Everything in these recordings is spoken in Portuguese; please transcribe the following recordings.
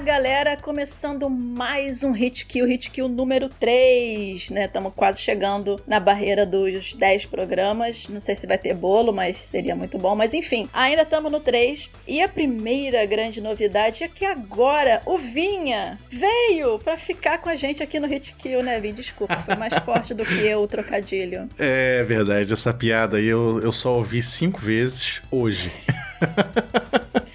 Galera! Começando mais um Hit Kill, Hit Kill número 3, né? Estamos quase chegando na barreira dos 10 programas. Não sei se vai ter bolo, mas seria muito bom. Mas enfim, ainda estamos no 3. E a primeira grande novidade é que agora o Vinha veio para ficar com a gente aqui no Hit Kill, né, Vinha? Desculpa, foi mais forte do que eu o trocadilho. É verdade, essa piada aí eu, eu só ouvi cinco vezes hoje.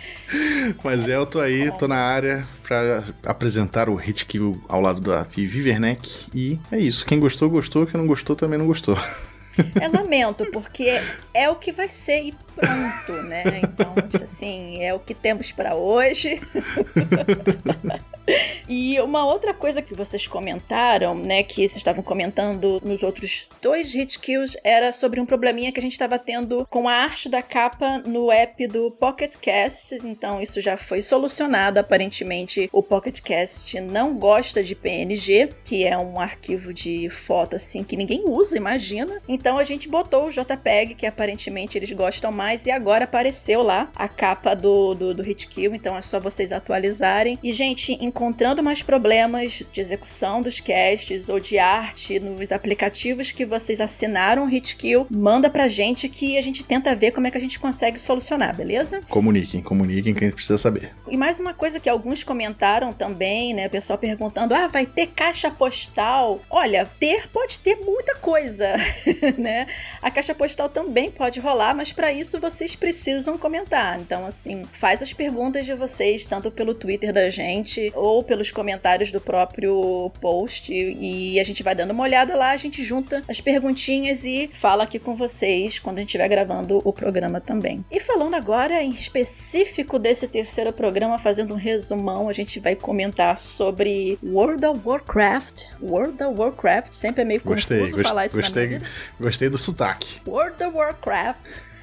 Mas é, eu tô aí, tô na área pra apresentar o Hit Kill ao lado da Vivi Werneck. E é isso. Quem gostou, gostou. Quem não gostou, também não gostou. É lamento, porque é o que vai ser e pronto, né? Então, assim, é o que temos para hoje. E uma outra coisa que vocês comentaram, né, que vocês estavam comentando nos outros dois hit kills, era sobre um probleminha que a gente estava tendo com a arte da capa no app do Pocket Cast. Então isso já foi solucionado. Aparentemente o Pocket Cast não gosta de PNG, que é um arquivo de foto assim que ninguém usa, imagina. Então a gente botou o JPEG, que aparentemente eles gostam mais, e agora apareceu lá a capa do, do, do hit kill. Então é só vocês atualizarem. E gente, encontrando mais problemas de execução dos casts ou de arte nos aplicativos que vocês assinaram o Hitkill, manda pra gente que a gente tenta ver como é que a gente consegue solucionar, beleza? Comuniquem, comuniquem que a gente precisa saber. E mais uma coisa que alguns comentaram também, né? O pessoal perguntando: ah, vai ter caixa postal? Olha, ter pode ter muita coisa, né? A caixa postal também pode rolar, mas para isso vocês precisam comentar. Então, assim, faz as perguntas de vocês, tanto pelo Twitter da gente ou pelos comentários do próprio post e a gente vai dando uma olhada lá, a gente junta as perguntinhas e fala aqui com vocês quando a gente estiver gravando o programa também. E falando agora em específico desse terceiro programa, fazendo um resumão, a gente vai comentar sobre World of Warcraft. World of Warcraft, sempre é meio gostei, confuso gostei, falar isso gostei, na minha vida. Gostei do sotaque. World of Warcraft.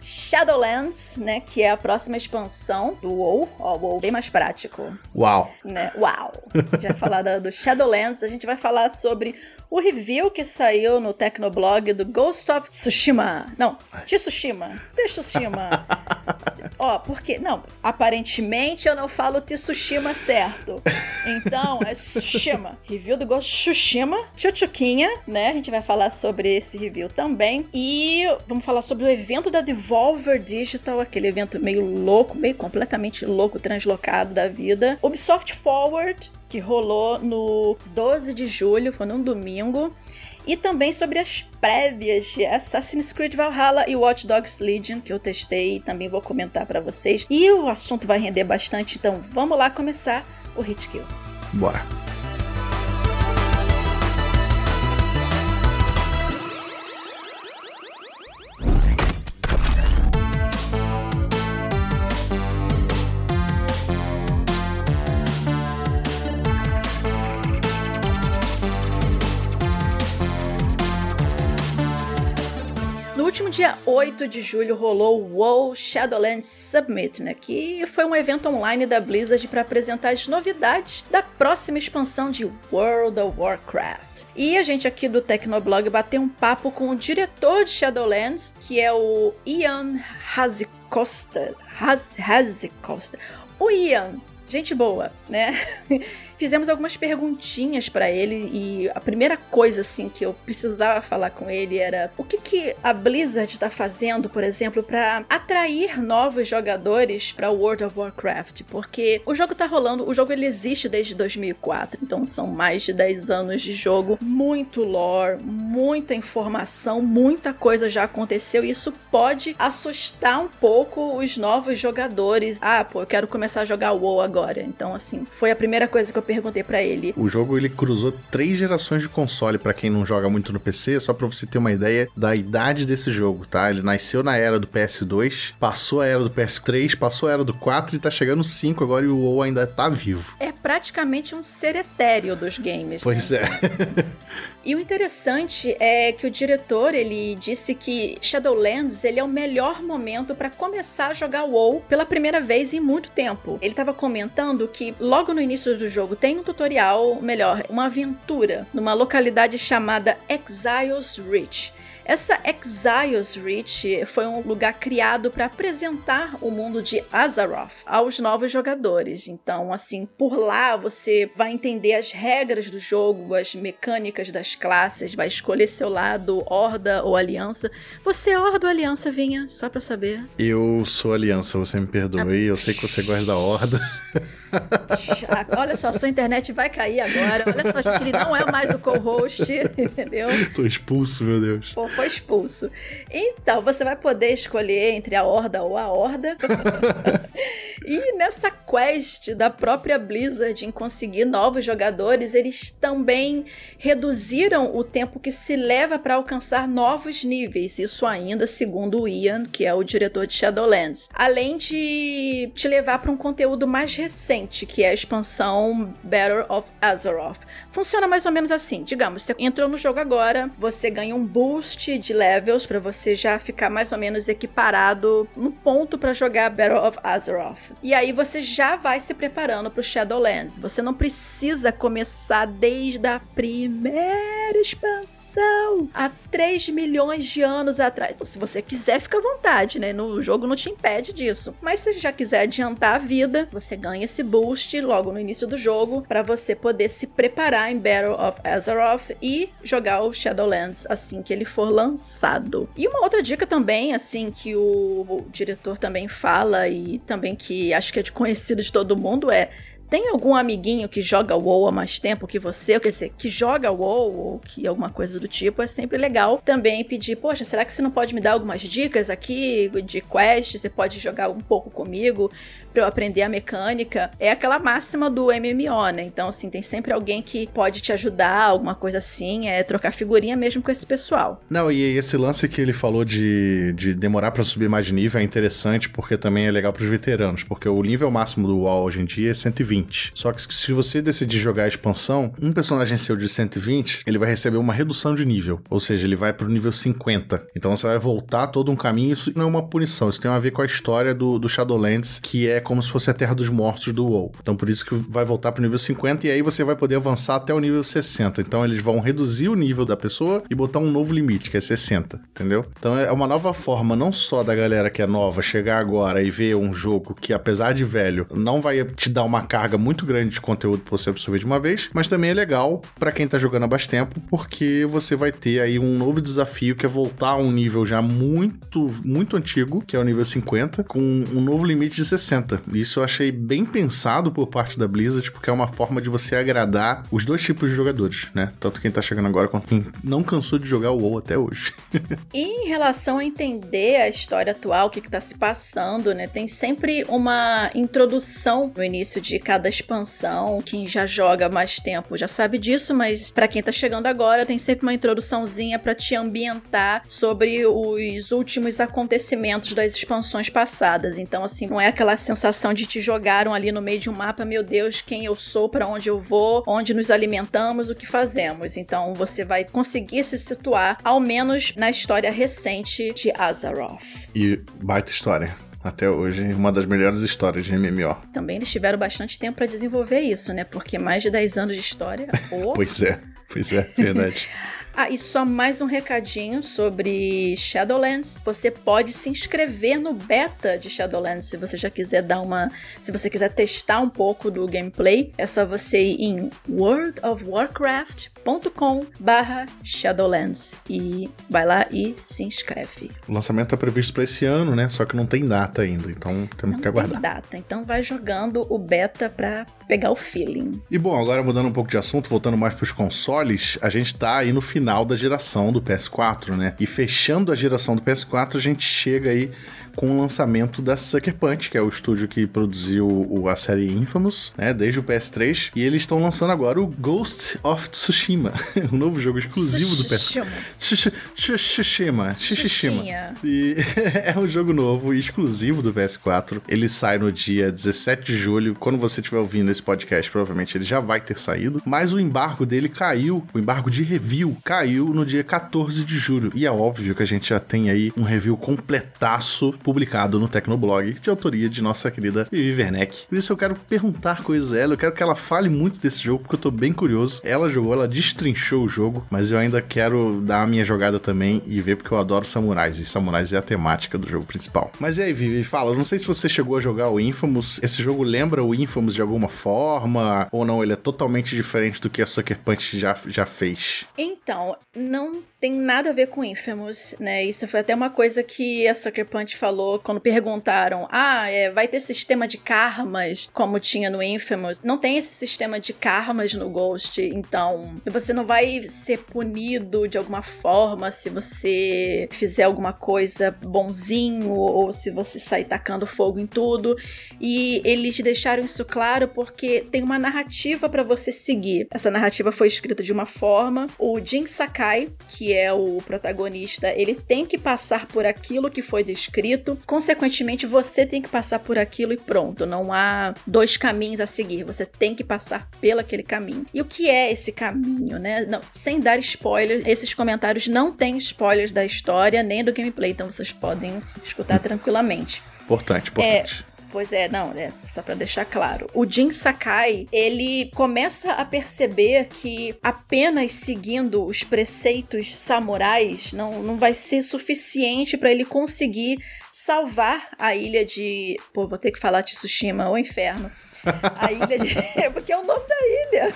Shadowlands, né, que é a próxima expansão do WoW, ó, o WoW bem mais prático, Uau. né? Uau! A gente vai falar do Shadowlands, a gente vai falar sobre o review que saiu no Tecnoblog do Ghost of Tsushima. Não, Tsushima. Tsushima. Ó, porque, não, aparentemente eu não falo Tsushima certo. Então, é Tsushima. Review do Ghost of Tsushima, Chuchuquinha, né? A gente vai falar sobre esse review também. E vamos falar sobre o evento da Devolver Digital, aquele evento meio louco, meio completamente louco, translocado da vida. Ubisoft Forward, que rolou no 12 de julho, foi num domingo. E também sobre as prévias de Assassin's Creed Valhalla e Watch Dogs Legion, que eu testei e também vou comentar pra vocês. E o assunto vai render bastante, então vamos lá começar o Hit Kill. Bora. Último dia 8 de julho rolou o WoW Shadowlands Summit, né, que foi um evento online da Blizzard para apresentar as novidades da próxima expansão de World of Warcraft. E a gente aqui do Tecnoblog bateu um papo com o diretor de Shadowlands, que é o Ian Hazicosta. Haz. O Ian, gente boa, né? Fizemos algumas perguntinhas pra ele e a primeira coisa assim que eu precisava falar com ele era o que que a Blizzard tá fazendo, por exemplo, pra atrair novos jogadores pra World of Warcraft, porque o jogo tá rolando, o jogo ele existe desde 2004, então são mais de 10 anos de jogo, muito lore, muita informação, muita coisa já aconteceu e isso pode assustar um pouco os novos jogadores. Ah, pô, eu quero começar a jogar WoW agora. Então assim, foi a primeira coisa que eu perguntei pra ele. O jogo ele cruzou três gerações de console pra quem não joga muito no PC, só pra você ter uma ideia da idade desse jogo, tá? Ele nasceu na era do PS2, passou a era do PS3, passou a era do 4 e tá chegando no 5 agora e o WoW ainda tá vivo. É praticamente um ser etéreo dos games. Pois né? é. E o interessante é que o diretor ele disse que Shadowlands ele é o melhor momento para começar a jogar WoW pela primeira vez em muito tempo. Ele estava comentando que logo no início do jogo tem um tutorial, melhor, uma aventura numa localidade chamada Exiles Reach. Essa Exiles Reach foi um lugar criado para apresentar o mundo de Azeroth aos novos jogadores. Então, assim, por lá você vai entender as regras do jogo, as mecânicas das classes, vai escolher seu lado, Horda ou Aliança. Você é Horda ou Aliança, Vinha? Só pra saber. Eu sou Aliança, você me perdoe. Eu sei que você gosta da Horda. Olha só, sua internet vai cair agora. Olha só, ele não é mais o co-host, entendeu? Tô expulso, meu Deus. Pô, foi expulso. Então, você vai poder escolher entre a Horda ou a Horda. e nessa quest da própria Blizzard em conseguir novos jogadores, eles também reduziram o tempo que se leva para alcançar novos níveis. Isso ainda segundo o Ian, que é o diretor de Shadowlands. Além de te levar para um conteúdo mais recente, que é a expansão Battle of Azeroth. Funciona mais ou menos assim. Digamos, você entrou no jogo agora, você ganha um boost de levels para você já ficar mais ou menos equiparado no ponto para jogar Battle of Azeroth. E aí você já vai se preparando para o Shadowlands. Você não precisa começar desde a primeira expansão há 3 milhões de anos atrás. Se você quiser, fica à vontade, né? No jogo não te impede disso. Mas se já quiser adiantar a vida, você ganha esse boost logo no início do jogo para você poder se preparar em Battle of Azeroth e jogar o Shadowlands assim que ele for lançado. E uma outra dica também, assim, que o, o diretor também fala e também que acho que é de conhecido de todo mundo é tem algum amiguinho que joga WoW há mais tempo que você, ou quer dizer, que joga WoW ou que alguma coisa do tipo, é sempre legal também pedir, poxa, será que você não pode me dar algumas dicas aqui de quest? Você pode jogar um pouco comigo? Para eu aprender a mecânica, é aquela máxima do MMO, né? Então, assim, tem sempre alguém que pode te ajudar, alguma coisa assim, é trocar figurinha mesmo com esse pessoal. Não, e esse lance que ele falou de, de demorar para subir mais de nível é interessante porque também é legal para os veteranos, porque o nível máximo do WoW hoje em dia é 120. Só que se você decidir jogar a expansão, um personagem seu de 120, ele vai receber uma redução de nível, ou seja, ele vai pro nível 50. Então você vai voltar todo um caminho, isso não é uma punição, isso tem a ver com a história do, do Shadowlands, que é como se fosse a Terra dos Mortos do WoW. Então por isso que vai voltar pro nível 50 e aí você vai poder avançar até o nível 60. Então eles vão reduzir o nível da pessoa e botar um novo limite, que é 60, entendeu? Então é uma nova forma não só da galera que é nova chegar agora e ver um jogo que apesar de velho, não vai te dar uma carga muito grande de conteúdo pra você absorver de uma vez, mas também é legal para quem tá jogando há mais tempo, porque você vai ter aí um novo desafio que é voltar a um nível já muito, muito antigo, que é o nível 50, com um novo limite de 60. Isso eu achei bem pensado por parte da Blizzard, porque é uma forma de você agradar os dois tipos de jogadores, né? Tanto quem tá chegando agora quanto quem não cansou de jogar o WoW até hoje. e em relação a entender a história atual, o que, que tá se passando, né? Tem sempre uma introdução no início de cada expansão. Quem já joga mais tempo já sabe disso, mas para quem tá chegando agora, tem sempre uma introduçãozinha para te ambientar sobre os últimos acontecimentos das expansões passadas. Então, assim, não é aquela sensação de te jogaram ali no meio de um mapa, meu Deus, quem eu sou, para onde eu vou, onde nos alimentamos, o que fazemos. Então você vai conseguir se situar, ao menos na história recente de Azeroth. E baita história até hoje, uma das melhores histórias de MMO. Também eles tiveram bastante tempo para desenvolver isso, né? Porque mais de 10 anos de história. Oh. pois é, pois é, verdade. Ah, e só mais um recadinho sobre Shadowlands. Você pode se inscrever no beta de Shadowlands se você já quiser dar uma. Se você quiser testar um pouco do gameplay. É só você ir em worldofwarcraft.com barra Shadowlands e vai lá e se inscreve. O lançamento é previsto para esse ano, né? Só que não tem data ainda, então temos não que aguardar. Não tem data, então vai jogando o beta para pegar o feeling. E bom, agora mudando um pouco de assunto, voltando mais para os consoles, a gente tá aí no final da geração do PS4, né? E fechando a geração do PS4, a gente chega aí com o lançamento da Sucker Punch, que é o estúdio que produziu a série Infamous, né, desde o PS3, e eles estão lançando agora o Ghost of Tsushima, um novo jogo exclusivo do PS4. Tsushima. Tsushima. E é um jogo novo e exclusivo do PS4. Ele sai no dia 17 de julho. Quando você estiver ouvindo esse podcast, provavelmente ele já vai ter saído. Mas o embargo dele caiu, o embargo de review caiu no dia 14 de julho. E é óbvio que a gente já tem aí um review completaço publicado no Tecnoblog, de autoria de nossa querida Vivi Werneck. Por isso eu quero perguntar coisas a ela, eu quero que ela fale muito desse jogo, porque eu tô bem curioso. Ela jogou, ela destrinchou o jogo, mas eu ainda quero dar a minha jogada também e ver, porque eu adoro samurais, e samurais é a temática do jogo principal. Mas e aí, Vivi, fala, não sei se você chegou a jogar o Infamous, esse jogo lembra o Infamous de alguma forma, ou não, ele é totalmente diferente do que a Sucker Punch já, já fez? Então, não tem nada a ver com Infamous, né? Isso foi até uma coisa que a Sucker Punch falou quando perguntaram: ah, é, vai ter sistema de karmas como tinha no Infamous? Não tem esse sistema de karmas no Ghost, então você não vai ser punido de alguma forma se você fizer alguma coisa bonzinho ou se você sair tacando fogo em tudo. E eles deixaram isso claro porque tem uma narrativa para você seguir. Essa narrativa foi escrita de uma forma. O Jin Sakai, que é o protagonista, ele tem que passar por aquilo que foi descrito, consequentemente você tem que passar por aquilo e pronto, não há dois caminhos a seguir, você tem que passar pelo aquele caminho. E o que é esse caminho, né? Não, sem dar spoilers, esses comentários não têm spoilers da história nem do gameplay, então vocês podem escutar tranquilamente. Importante, importante. É, Pois é, não, é só para deixar claro. O Jin Sakai, ele começa a perceber que apenas seguindo os preceitos samurais não, não vai ser suficiente para ele conseguir salvar a ilha de. Pô, vou ter que falar de Tsushima, o inferno. A ilha de. Porque é o nome da ilha.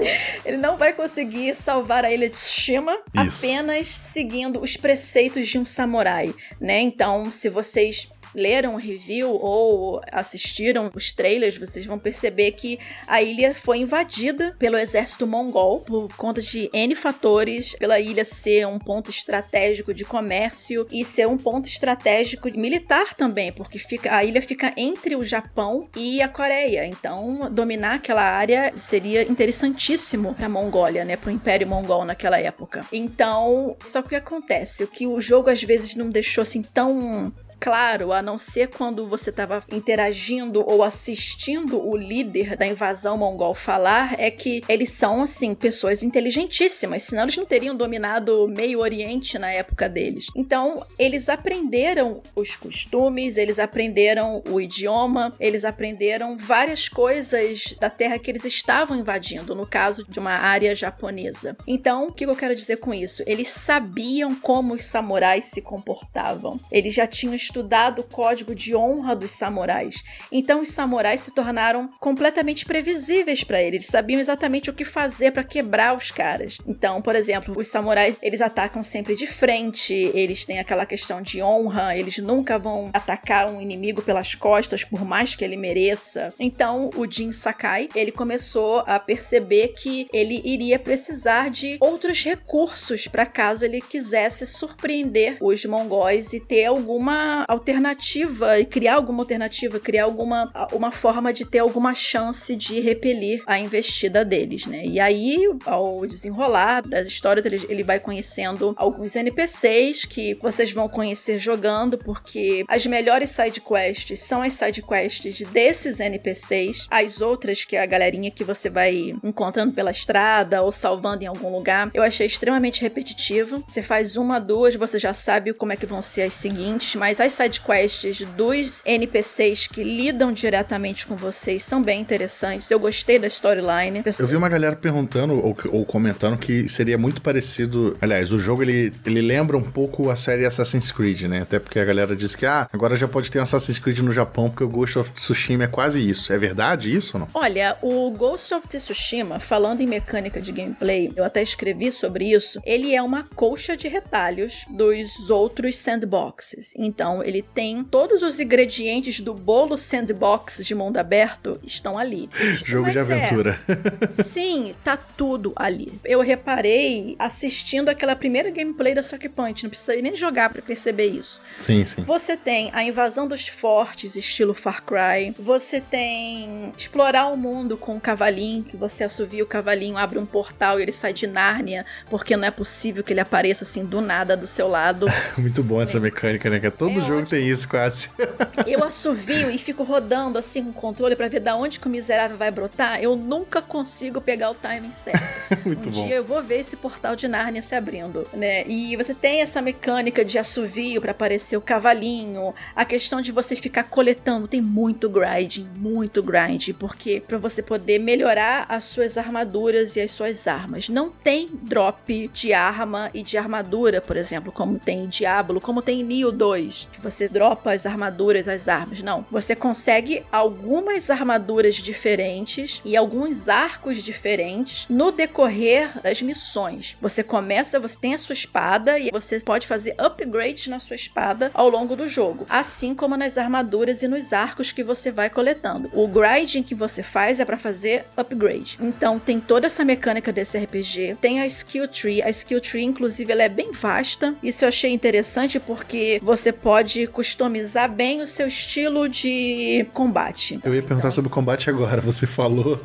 Ele não vai conseguir salvar a ilha de Tsushima Isso. apenas seguindo os preceitos de um samurai, né? Então, se vocês leram o review ou assistiram os trailers, vocês vão perceber que a ilha foi invadida pelo exército mongol por conta de N fatores, pela ilha ser um ponto estratégico de comércio e ser um ponto estratégico militar também, porque fica, a ilha fica entre o Japão e a Coreia. Então, dominar aquela área seria interessantíssimo para a Mongólia, né, para o Império Mongol naquela época. Então, só que o que acontece, o que o jogo às vezes não deixou assim tão claro, a não ser quando você estava interagindo ou assistindo o líder da invasão mongol falar, é que eles são, assim, pessoas inteligentíssimas, senão eles não teriam dominado o meio oriente na época deles. Então, eles aprenderam os costumes, eles aprenderam o idioma, eles aprenderam várias coisas da terra que eles estavam invadindo, no caso de uma área japonesa. Então, o que eu quero dizer com isso? Eles sabiam como os samurais se comportavam. Eles já tinham estudado o código de honra dos samurais. Então os samurais se tornaram completamente previsíveis para eles. Eles sabiam exatamente o que fazer para quebrar os caras. Então, por exemplo, os samurais, eles atacam sempre de frente, eles têm aquela questão de honra, eles nunca vão atacar um inimigo pelas costas por mais que ele mereça. Então, o Jin Sakai, ele começou a perceber que ele iria precisar de outros recursos para caso ele quisesse surpreender os mongóis e ter alguma alternativa e criar alguma alternativa, criar alguma uma forma de ter alguma chance de repelir a investida deles, né? E aí, ao desenrolar das histórias, ele, ele vai conhecendo alguns NPCs que vocês vão conhecer jogando, porque as melhores side quests são as side quests desses NPCs, as outras que é a galerinha que você vai encontrando pela estrada ou salvando em algum lugar, eu achei extremamente repetitivo. Você faz uma, duas, você já sabe como é que vão ser as seguintes, mas as as sidequests dos NPCs que lidam diretamente com vocês são bem interessantes. Eu gostei da storyline. Eu vi uma galera perguntando ou, ou, comentando que seria muito parecido. Aliás, o jogo ele, ele lembra um pouco a série Assassin's Creed, né? Até porque a galera diz que ah, agora já pode ter um Assassin's Creed no Japão porque o Ghost of Tsushima é quase isso. É verdade isso ou não? Olha, o Ghost of Tsushima, falando em mecânica de gameplay, eu até escrevi sobre isso. Ele é uma colcha de retalhos dos outros sandboxes. Então, Então, ele tem todos os ingredientes do bolo sandbox de mundo aberto estão ali. Jogo de é, aventura. Sim, tá tudo ali. Eu reparei assistindo aquela primeira gameplay da Sucker Punch, não precisa nem jogar pra perceber isso. sim, sim. Você tem a invasão dos fortes, estilo Far Cry. Você tem explorar o mundo com o cavalinho, que você assovia o cavalinho, abre um portal e ele sai de Nárnia, porque não é possível que ele apareça assim do nada do seu lado. Muito bom essa mecânica, né? Que todo É jogo tem isso, quase. Eu assovio e fico rodando assim com o controle pra ver da onde que o miserável vai brotar. Eu nunca consigo pegar o timing certo. Muito um bom. dia eu vou ver esse portal de Nárnia se abrindo, né? E você tem essa mecânica de assovio pra aparecer o cavalinho, a questão de você ficar coletando, tem muito grinding, muito grind, porque pra você poder melhorar as suas armaduras e as suas armas. Não tem drop de arma e de armadura, por exemplo, como tem em Diablo, como tem em Nioh 2, que você dropa as armaduras, as armas. Não, você consegue algumas armaduras diferentes e alguns arcos diferentes no decorrer das missões. Você começa, você tem a sua espada e você pode fazer upgrades na sua espada ao longo do jogo, assim como nas armaduras e nos arcos que você vai coletando. O grinding que você faz é para fazer upgrade. Então tem toda essa mecânica desse RPG, tem a skill tree, a skill tree inclusive ela é bem vasta. Isso eu achei interessante porque você pode customizar bem o seu estilo de combate. Eu ia perguntar sobre o combate agora, você falou,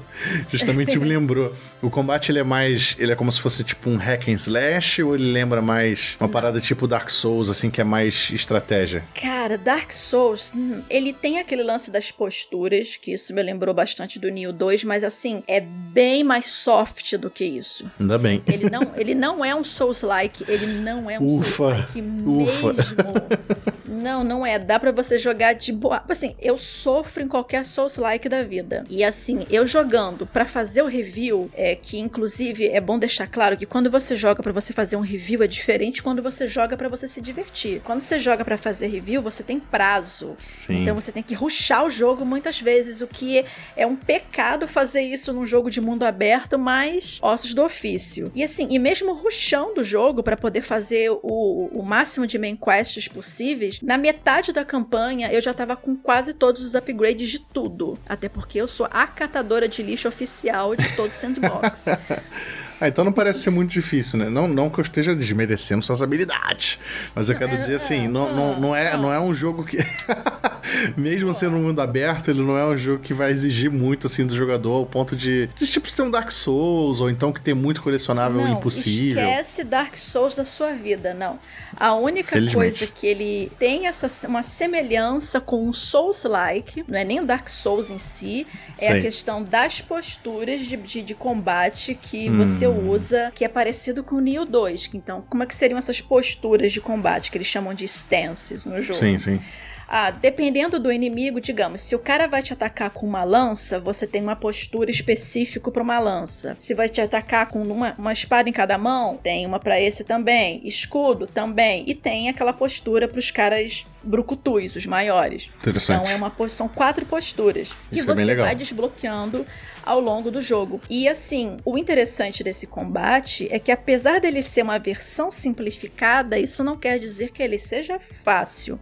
justamente me lembrou. O combate ele é mais, ele é como se fosse tipo um hack and slash ou ele lembra mais uma parada tipo Dark Souls assim que é mais estratégia? Cara, Dark Souls, hum, ele tem aquele lance das posturas, que isso me lembrou bastante do Neo 2, mas assim, é bem mais soft do que isso. Ainda bem. Ele não, ele não é um Souls-like, ele não é um Ufa, Souls-like ufa. mesmo. Não, não é. Dá pra você jogar de boa. Assim, eu sofro em qualquer Souls-like da vida. E assim, eu jogando pra fazer o review, é que inclusive é bom deixar claro que quando você joga pra você fazer um review é diferente quando você joga pra você se divertir. Quando você joga pra fazer review, você tem prazo. Sim. Então você tem que ruxar o jogo muitas vezes, o que é, um pecado fazer isso num jogo de mundo aberto, mas ossos do ofício. E assim, e mesmo ruxando o jogo pra poder fazer o, o máximo de main quests possíveis, na metade da campanha eu já tava com quase todos os upgrades de tudo. Até porque eu sou a catadora de lixo oficial de todo sandbox. Ah, então não parece ser muito difícil, né? Não, não que eu esteja desmerecendo suas habilidades. Mas eu quero dizer assim, não, não, não, é, não é um jogo que. Mesmo sendo um mundo aberto, ele não é um jogo que vai exigir muito assim do jogador ao ponto de, de tipo ser um Dark Souls, ou então que tem muito colecionável não, impossível. Esquece Dark Souls da sua vida, não. A única Felizmente. coisa que ele tem essa uma semelhança com um Souls-like, não é nem o Dark Souls em si, é Sei. a questão das posturas de, de, de combate que Hum. você usa, que é parecido com o Neo 2. Então, como é que seriam essas posturas de combate que eles chamam de stances no jogo? Sim, sim. Ah, dependendo do inimigo, digamos, se o cara vai te atacar com uma lança, você tem uma postura específica para uma lança. Se vai te atacar com uma, uma espada em cada mão, tem uma para esse também. Escudo também. E tem aquela postura para os caras brucutus, os maiores. Interessante. Então é uma são quatro posturas que Isso é você legal. vai desbloqueando ao longo do jogo. E assim, o interessante desse combate é que apesar dele ser uma versão simplificada, isso não quer dizer que ele seja fácil.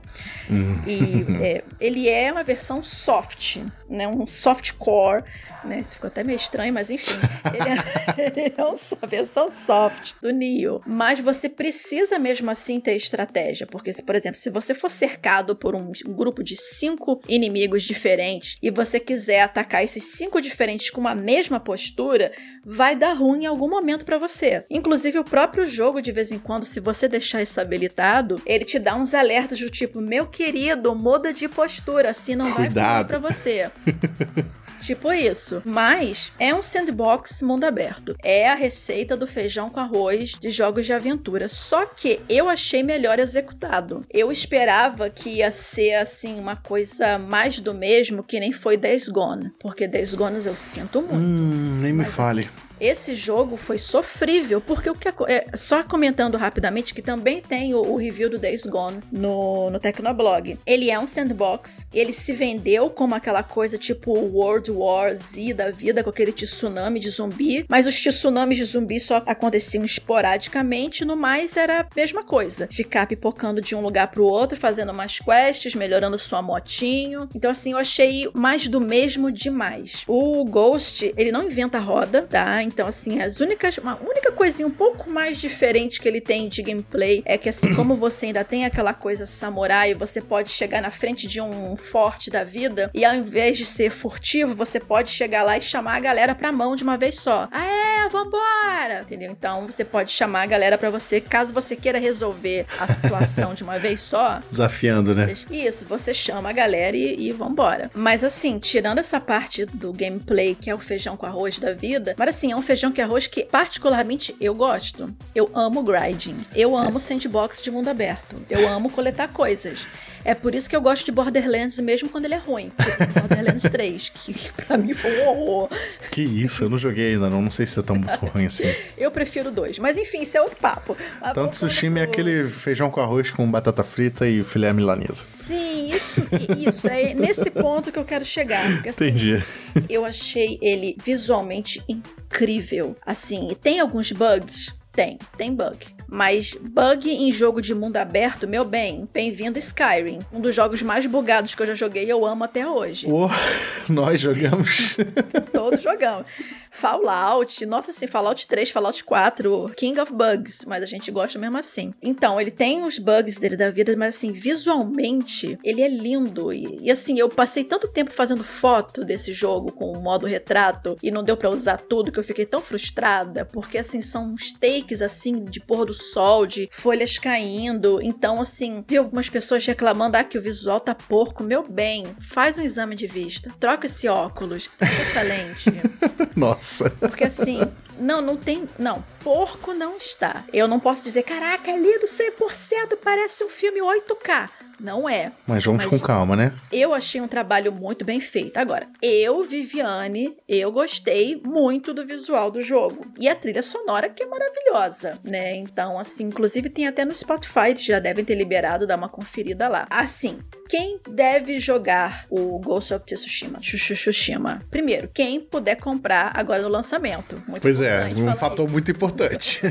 Hum. E é, ele é uma versão soft, né? Um softcore, né? Isso ficou até meio estranho, mas enfim. Ele é, ele é um a versão soft do Neo. Mas você precisa mesmo assim ter estratégia. Porque, por exemplo, se você for cercado por um, um grupo de cinco inimigos diferentes e você quiser atacar esses cinco diferentes com a mesma postura, vai dar ruim em algum momento pra você. Inclusive, o próprio jogo, de vez em quando, se você deixar isso habilitado, ele te dá uns alertas do tipo: meu querido, muda de postura, assim não vai Cuidado. funcionar pra você. Tipo isso. Mas é um sandbox mundo aberto. É a receita do feijão com arroz de jogos de aventura. Só que eu achei melhor executado. Eu esperava que ia ser assim uma coisa mais do mesmo que nem foi Days Gone. Porque Days Gone eu sinto muito. Hum, nem me fale. Esse jogo foi sofrível, porque o que é, só comentando rapidamente que também tem o, o, review do Days Gone no, no Tecnoblog. Ele é um sandbox, ele se vendeu como aquela coisa tipo World War Z da vida, com aquele tsunami de zumbi, mas os tsunamis de zumbi só aconteciam esporadicamente, no mais era a mesma coisa. Ficar pipocando de um lugar pro outro, fazendo umas quests, melhorando sua motinho. Então, assim, eu achei mais do mesmo demais. O Ghost, ele não inventa roda, tá? Então, assim, as únicas. Uma única coisinha um pouco mais diferente que ele tem de gameplay é que, assim, como você ainda tem aquela coisa samurai, você pode chegar na frente de um forte da vida e ao invés de ser furtivo, você pode chegar lá e chamar a galera pra mão de uma vez só. Ah, é, vambora! Entendeu? Então, você pode chamar a galera para você, caso você queira resolver a situação de uma vez só. Desafiando, né? Isso, você chama a galera e, e vambora. Mas, assim, tirando essa parte do gameplay, que é o feijão com arroz da vida, mas, assim, é um feijão com arroz que, particularmente, eu gosto. Eu amo grinding. Eu amo sandbox de mundo aberto. Eu amo coletar coisas. É por isso que eu gosto de Borderlands mesmo quando ele é ruim. Tipo Borderlands 3, que pra mim foi um horror. Que isso, eu não joguei ainda, não, não sei se é tão muito ruim assim. eu prefiro dois, mas enfim, isso é outro papo. Mas Tanto sushi é aquele feijão com arroz com batata frita e filé milanesa. Sim, isso, isso é nesse ponto que eu quero chegar. Porque, assim, Entendi. Eu achei ele visualmente incrível. Assim, e tem alguns bugs? Tem, tem bug. Mas bug em jogo de mundo aberto, meu bem, bem-vindo Skyrim. Um dos jogos mais bugados que eu já joguei e eu amo até hoje. Oh, nós jogamos. Todos jogamos. Fallout, nossa, assim, Fallout 3, Fallout 4, King of Bugs, mas a gente gosta mesmo assim. Então, ele tem os bugs dele da vida, mas assim, visualmente, ele é lindo. E, e assim, eu passei tanto tempo fazendo foto desse jogo com o modo retrato e não deu para usar tudo que eu fiquei tão frustrada, porque assim, são uns takes assim de pôr do sol, de folhas caindo. Então, assim, vi algumas pessoas reclamando ah, que o visual tá porco. Meu bem, faz um exame de vista, troca esse óculos, troca essa lente. Nossa. Porque assim, não, não tem. Não, porco não está. Eu não posso dizer, caraca, é lindo 100%, parece um filme 8K. Não é. Mas vamos Mas com calma, né? Eu achei um trabalho muito bem feito. Agora, eu, Viviane, eu gostei muito do visual do jogo. E a trilha sonora que é maravilhosa, né? Então, assim, inclusive tem até no Spotify, já devem ter liberado, dá uma conferida lá. Assim, quem deve jogar o Ghost of Tsushima? Tsushima. Primeiro, quem puder comprar agora no lançamento. Muito pois é, um fator isso. muito importante.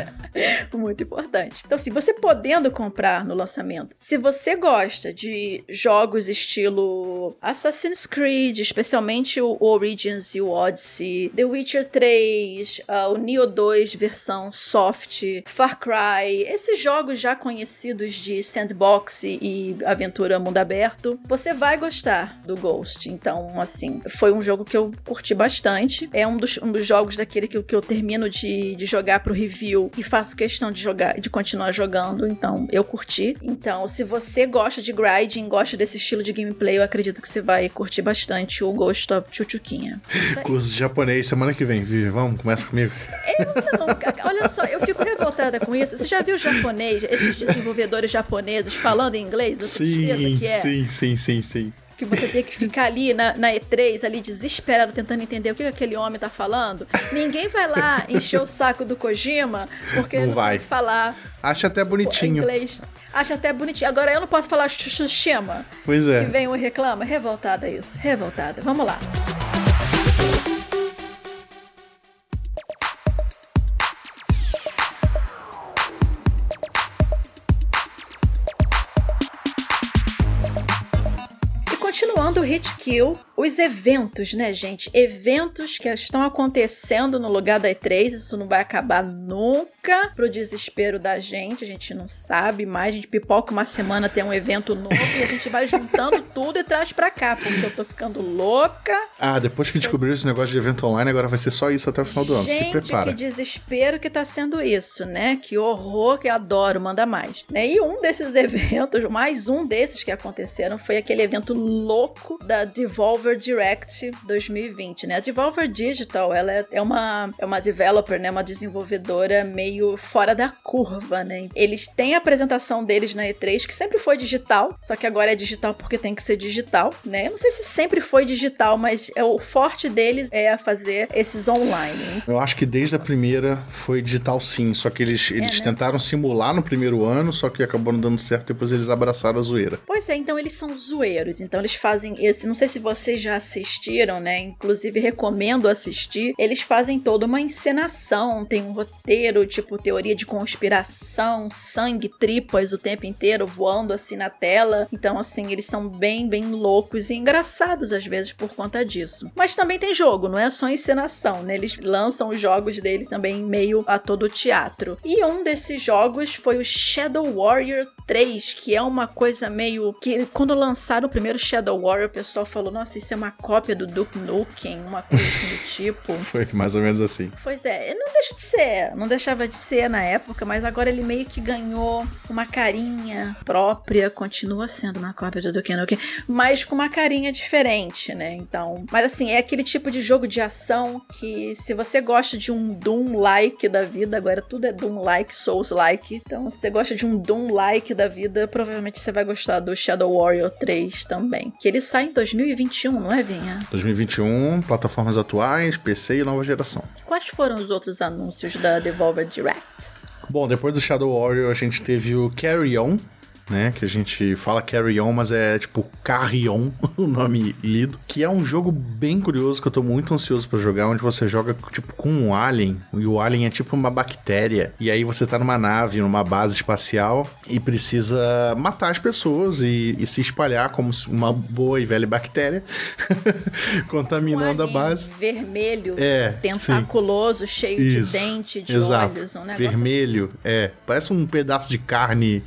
muito importante. Então, assim, você podendo comprar no lançamento, se você gosta de jogos estilo Assassin's Creed, especialmente o Origins e o Odyssey, The Witcher 3, uh, ah, o Neo 2 versão soft, Far Cry, esses jogos já conhecidos de sandbox e aventura mundo aberto, você vai gostar do Ghost. Então, assim, foi um jogo que eu curti bastante. É um dos, um dos jogos daquele que, que eu termino de, de jogar pro review e faço questão de jogar, de continuar jogando. Então, eu curti. Então, se você gosta de grinding, gosta desse estilo de gameplay, eu acredito que você vai curtir bastante o Ghost of Chuchuquinha. Curso de japonês semana que vem, Vivi. Vamos, começa comigo. Eu não, olha só, eu fico revoltada com isso. Você já viu japonês, esses desenvolvedores japoneses falando em inglês? Sim, que é? sim, sim, sim, sim que você tem que ficar ali na, na, E3, ali desesperado, tentando entender o que, que aquele homem tá falando. Ninguém vai lá encher o saco do Kojima, porque não, não vai falar. Acha até bonitinho. Inglês. Acha até bonitinho. Agora eu não posso falar Tsushima. Pois é. Que vem um reclama. Revoltada isso. Revoltada. Vamos lá. Hit Kill, os eventos, né, gente? Eventos que estão acontecendo no lugar da E3, isso não vai acabar nunca pro desespero da gente, a gente não sabe mais, a gente pipoca uma semana, tem um evento novo e a gente vai juntando tudo e traz pra cá, porque eu tô ficando louca. Ah, depois que descobriram esse negócio de evento online, agora vai ser só isso até o final do ano, gente, se prepara. que desespero que tá sendo isso, né? Que horror, que adoro, manda mais. Né? E um desses eventos, mais um desses que aconteceram, foi aquele evento louco da Devolver Direct 2020, né? A Devolver Digital, ela é, é uma, é uma developer, né? Uma desenvolvedora meio fora da curva, né? Eles têm a apresentação deles na E3, que sempre foi digital, só que agora é digital porque tem que ser digital, né? Eu não sei se sempre foi digital, mas é o forte deles é fazer esses online. Eu acho que desde a primeira foi digital sim, só que eles, eles é, né? tentaram simular no primeiro ano, só que acabou não dando certo, depois eles abraçaram a zoeira. Pois é, então eles são zoeiros, então eles fazem esse, não sei se vocês já assistiram, né? Inclusive recomendo assistir. Eles fazem toda uma encenação, tem um roteiro, tipo teoria de conspiração, sangue, tripas o tempo inteiro voando assim na tela. Então assim, eles são bem, bem loucos e engraçados às vezes por conta disso. Mas também tem jogo, não é só encenação, né? Eles lançam os jogos dele também meio a todo teatro. E um desses jogos foi o Shadow Warrior 3, que é uma coisa meio que quando lançaram o primeiro Shadow Warrior, o pessoal falou: "Nossa, isso é uma cópia do Duke Nukem, uma coisa assim do tipo". Foi mais ou menos assim. Pois é, não deixa de ser, não deixava de ser na época, mas agora ele meio que ganhou uma carinha própria, continua sendo uma cópia do Duke Nukem, mas com uma carinha diferente, né? Então, mas assim, é aquele tipo de jogo de ação que se você gosta de um Doom-like da vida, agora tudo é Doom-like, Souls-like, então se você gosta de um Doom-like da vida, provavelmente você vai gostar do Shadow Warrior 3 também, que ele sai em 2021, não é, Vinha? 2021, plataformas atuais, PC e nova geração. Quais foram os outros anúncios da Devolver Direct? Bom, depois do Shadow Warrior, a gente teve o Carry On, né? Que a gente fala Carry On, mas é tipo Carry On, o nome lido. Que é um jogo bem curioso que eu tô muito ansioso para jogar, onde você joga tipo com um alien, e o alien é tipo uma bactéria. E aí você tá numa nave, numa base espacial, e precisa matar as pessoas e, e se espalhar como uma boa e velha bactéria, contaminando um a base. Vermelho, é, tentaculoso, sim. cheio Isso. de dente, de Exato. olhos, um Vermelho, assim. é. Parece um pedaço de carne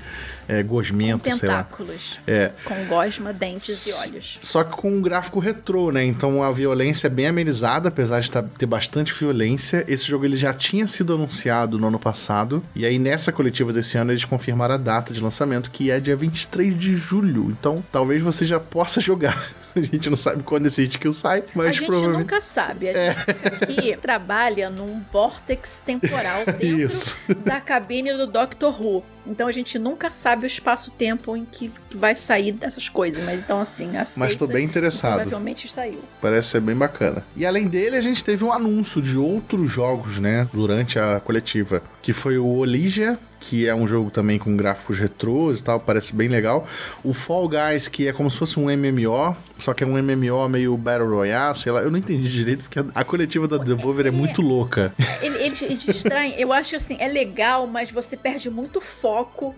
é, gosmento, com tentáculos. É. Com gosma, dentes e olhos. Só que com um gráfico retrô, né? Então a violência é bem amenizada, apesar de tá, ter bastante violência. Esse jogo ele já tinha sido anunciado no ano passado. E aí nessa coletiva desse ano eles confirmaram a data de lançamento, que é dia 23 de julho. Então talvez você já possa jogar. A gente não sabe quando esse skill sai, mas a gente provavelmente... nunca sabe. A é. gente aqui trabalha num vórtex temporal dentro Isso. da cabine do Doctor Who. Então a gente nunca sabe o espaço-tempo em que, vai sair dessas coisas. Mas então, assim, aceita, Mas tô bem interessado. Provavelmente saiu. Parece ser bem bacana. E além dele, a gente teve um anúncio de outros jogos, né? Durante a coletiva. Que foi o Oligia, que é um jogo também com gráficos retrôs e tal, parece bem legal. O Fall Guys, que é como se fosse um MMO, só que é um MMO meio Battle Royale, sei lá, eu não entendi direito, porque a coletiva da Devolver é, é muito louca. Eles ele, distraem, eu acho assim, é legal, mas você perde muito foco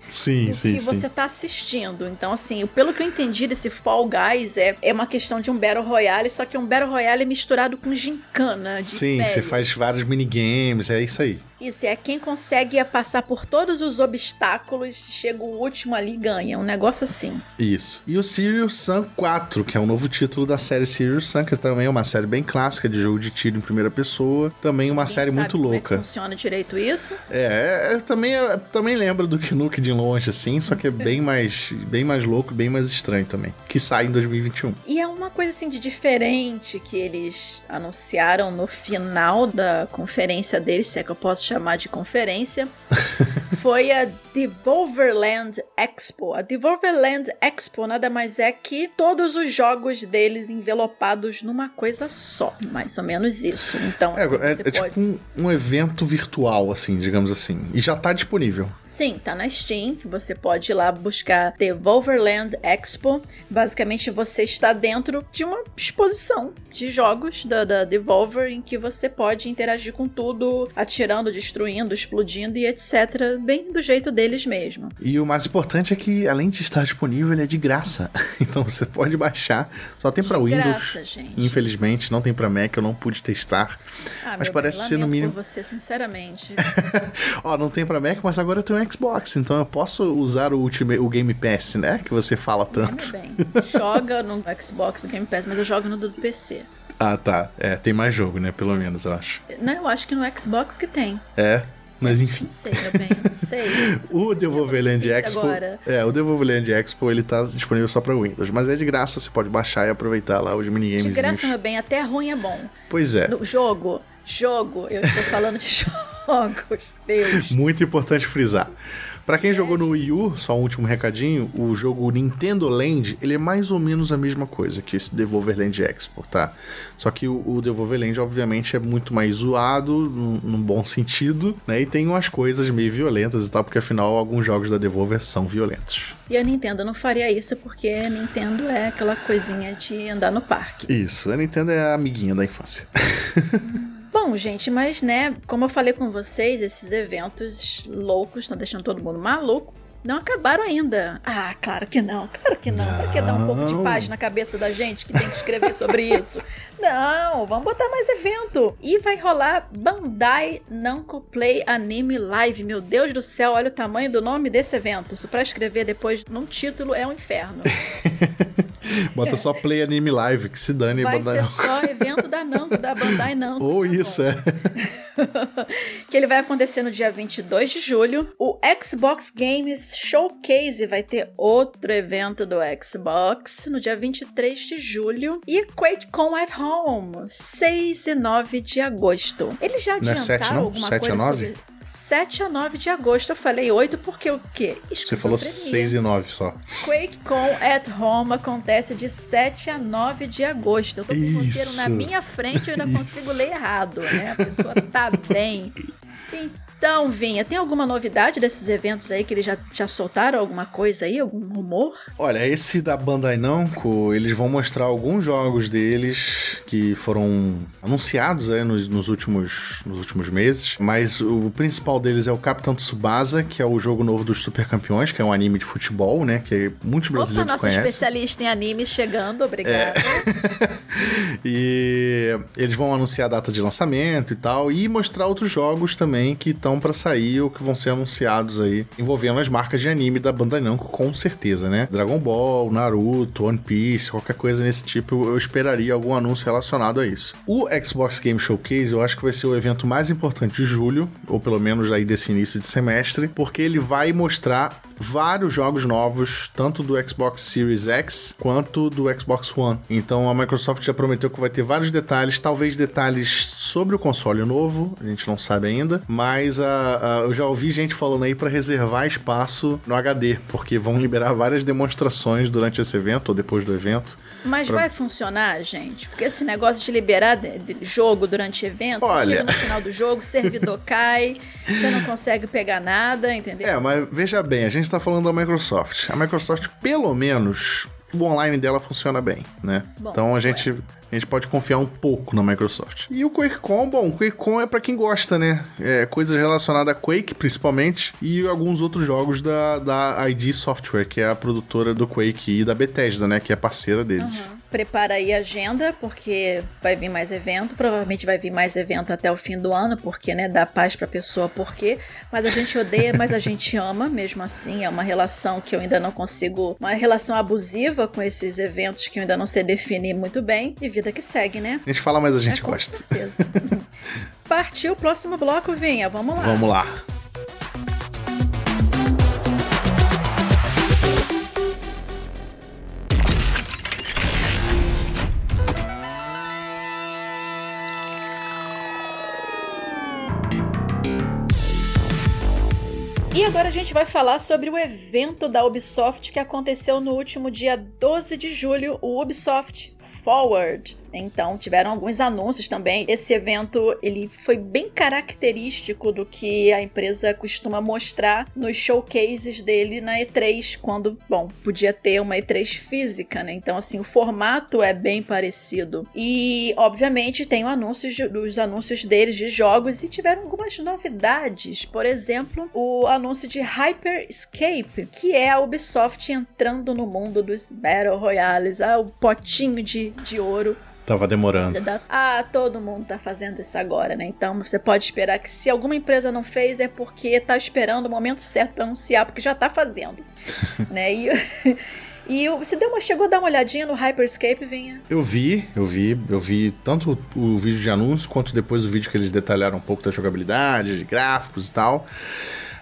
sim, no sim, que sim. você tá assistindo. Então, assim, pelo que eu entendi desse Fall Guys, é, é uma questão de um Battle Royale, só que é um Battle Royale misturado com gincana. sim, você faz vários minigames, é isso aí. Isso, é quem consegue passar por todos os obstáculos, chega o último ali e ganha. Um negócio assim. Isso. E o Sirius Sun 4, que é um novo título da série Sirius Sun, que também é uma série bem clássica de jogo de tiro em primeira pessoa. Também uma Quem série muito louca. Como é funciona direito isso? É, é também, é, também lembra do Knuck de longe, assim, só que é bem mais, bem mais louco, bem mais estranho também. Que sai em 2021. E é uma coisa assim de diferente que eles anunciaram no final da conferência deles, se é que eu posso chamar de conferência, foi a Devolverland Expo. A Devolverland Expo nada mais é que todos os jogos deles envelopados numa coisa só, mais ou menos isso. Então, é, assim, é, é pode... tipo um, um evento virtual, assim, digamos assim, e já tá disponível. Sim, tá na Steam, você pode ir lá buscar Devolverland Expo. Basicamente, você está dentro de uma exposição de jogos da, da Devolver em que você pode interagir com tudo, atirando, destruindo, explodindo e etc. Bem do jeito deles mesmo. E o mais importante é que, além de estar disponível, ele é de graça. Então você pode baixar. Só tem para Windows. Graça, gente. Infelizmente, não tem para Mac, eu não pude testar. Ah, mas parece bem, ser no mínimo. Por você, sinceramente. Ó, não tem para Mac, mas agora eu Xbox, então eu posso usar o Ultimate, o Game Pass, né? Que você fala tanto. Bem, joga no Xbox Game Pass, mas eu jogo no do PC. Ah, tá. É, tem mais jogo, né? Pelo menos, eu acho. Não, eu acho que no Xbox que tem. É? Mas enfim. Não sei, meu bem, não sei. o Devolverland Expo. agora. É, o Devolverland Expo ele tá disponível só pra Windows. Mas é de graça, você pode baixar e aproveitar lá os De minigames. graça, meu bem, até ruim é bom. Pois é. No jogo, jogo, eu estou falando de jogos, Deus. Muito importante frisar. Pra quem jogou no Wii U, só um último recadinho, o jogo Nintendo Land, ele é mais ou menos a mesma coisa que esse Devolver Land Expo, tá? Só que o, o Devolver Land, obviamente, é muito mais zoado, num, num bom sentido, né? E tem umas coisas meio violentas e tal, porque afinal alguns jogos da Devolver são violentos. E a Nintendo não faria isso porque a Nintendo é aquela coisinha de andar no parque. Isso, a Nintendo é a amiguinha da infância. Bom, gente, mas né, como eu falei com vocês, esses eventos loucos estão deixando todo mundo maluco. Não acabaram ainda. Ah, claro que não, claro que não. Pra que dar um pouco de Não. paz na cabeça da gente que tem que escrever sobre isso? Não, vamos botar mais evento. E vai rolar Bandai Namco Play Anime Live. Meu Deus do céu, olha o tamanho do nome desse evento. Isso pra escrever depois num título é um inferno. Bota só Play Anime Live, que se dane. Vai Bandai- ser só evento da Namco, da Bandai Namco. Ou tá bom. isso, é. que ele vai acontecer no dia 22 de julho. O Xbox Games Showcase vai ter outro evento do Xbox no dia 23 de julho. E QuakeCon at Home, 6 e 9 de agosto. Eles já Não é adiantaram 7 não? alguma 7 a coisa 9? sobre... 7 a 9 de agosto. Eu falei 8 porque o quê? Você falou 6 e 9 só. QuakeCon at Home acontece de 7 a 9 de agosto. Eu tô com o roteiro na minha frente e eu ainda consigo Isso. ler errado, né? A pessoa tá bem. Então, Vinha, tem alguma novidade desses eventos aí que eles já, já soltaram alguma coisa aí? Algum rumor? Olha, esse da Bandai Namco, eles vão mostrar alguns jogos deles que foram anunciados aí nos, nos últimos, nos últimos meses, mas o principal deles é o Capitão Tsubasa, que é o jogo novo dos Super Campeões, que é um anime de futebol, né, que muitos Opa, brasileiros nossa conhecem. especialista em anime chegando, obrigada. e eles vão anunciar a data de lançamento e tal, e mostrar outros jogos também que estão pra sair ou que vão ser anunciados aí, envolvendo as marcas de anime da Bandai Namco, com certeza, né? Dragon Ball, Naruto, One Piece, qualquer coisa nesse tipo, eu esperaria algum anúncio relacionado a isso. O Xbox Game Showcase, eu acho que vai ser o evento mais importante de julho, ou pelo menos aí desse início de semestre, porque ele vai mostrar vários jogos novos, tanto do Xbox Series X quanto do Xbox One. Então a Microsoft já prometeu que vai ter vários detalhes, talvez detalhes sobre o console novo, a gente não sabe ainda, mas a, a- eu já ouvi gente falando aí para reservar espaço no HD, porque vão liberar várias demonstrações durante esse evento ou depois do evento. Mas Pra- vai funcionar, gente? Porque esse negócio de liberar jogo durante evento, Olha. no final do jogo, o servidor cai, você não consegue pegar nada, entendeu? É, mas veja bem, a gente tá falando da Microsoft. A Microsoft, pelo menos, o online dela funciona bem, né? Bom, então a gente, a gente pode confiar um pouco na Microsoft. E o QuakeCon, bom, o QuakeCon é pra quem gosta, né? É, coisas relacionadas a Quake, principalmente, e alguns outros jogos da, da ID Software, que é a produtora do Quake, e da Bethesda, né? Que é parceira deles. Prepara aí a agenda, porque vai vir mais evento. Provavelmente vai vir mais evento até o fim do ano, porque, né, dá paz pra pessoa, porque. Mas a gente odeia, mas a gente ama, mesmo assim. É uma relação que eu ainda não consigo. Uma relação abusiva com esses eventos que eu ainda não sei definir muito bem. E vida que segue, né? A gente fala, mas a gente é, com gosta. certeza. Partiu o próximo bloco, Vinha. Vamos lá. Vamos lá. E agora a gente vai falar sobre o evento da Ubisoft que aconteceu no último dia 12 de julho, o Ubisoft Forward. Então, tiveram alguns anúncios também. Esse evento, ele foi bem característico do que a empresa costuma mostrar nos showcases dele na E3, quando, bom, podia ter uma E3 física, né? Então, assim, o formato é bem parecido. E, obviamente, tem anúncios de- os anúncios deles de jogos e tiveram algumas novidades. Por exemplo, o anúncio de Hyper Escape, que é a Ubisoft entrando no mundo dos Battle Royales, ah, o potinho de, de ouro Tava demorando. Ah, todo mundo tá fazendo isso agora, né? Então você pode esperar que se alguma empresa não fez é porque tá esperando o momento certo pra anunciar, porque já tá fazendo. né? E, E você deu uma, chegou a dar uma olhadinha no Hyperscape, Vinha? Eu vi, eu vi, eu vi tanto o vídeo de anúncio quanto depois o vídeo que eles detalharam um pouco da jogabilidade, de gráficos e tal.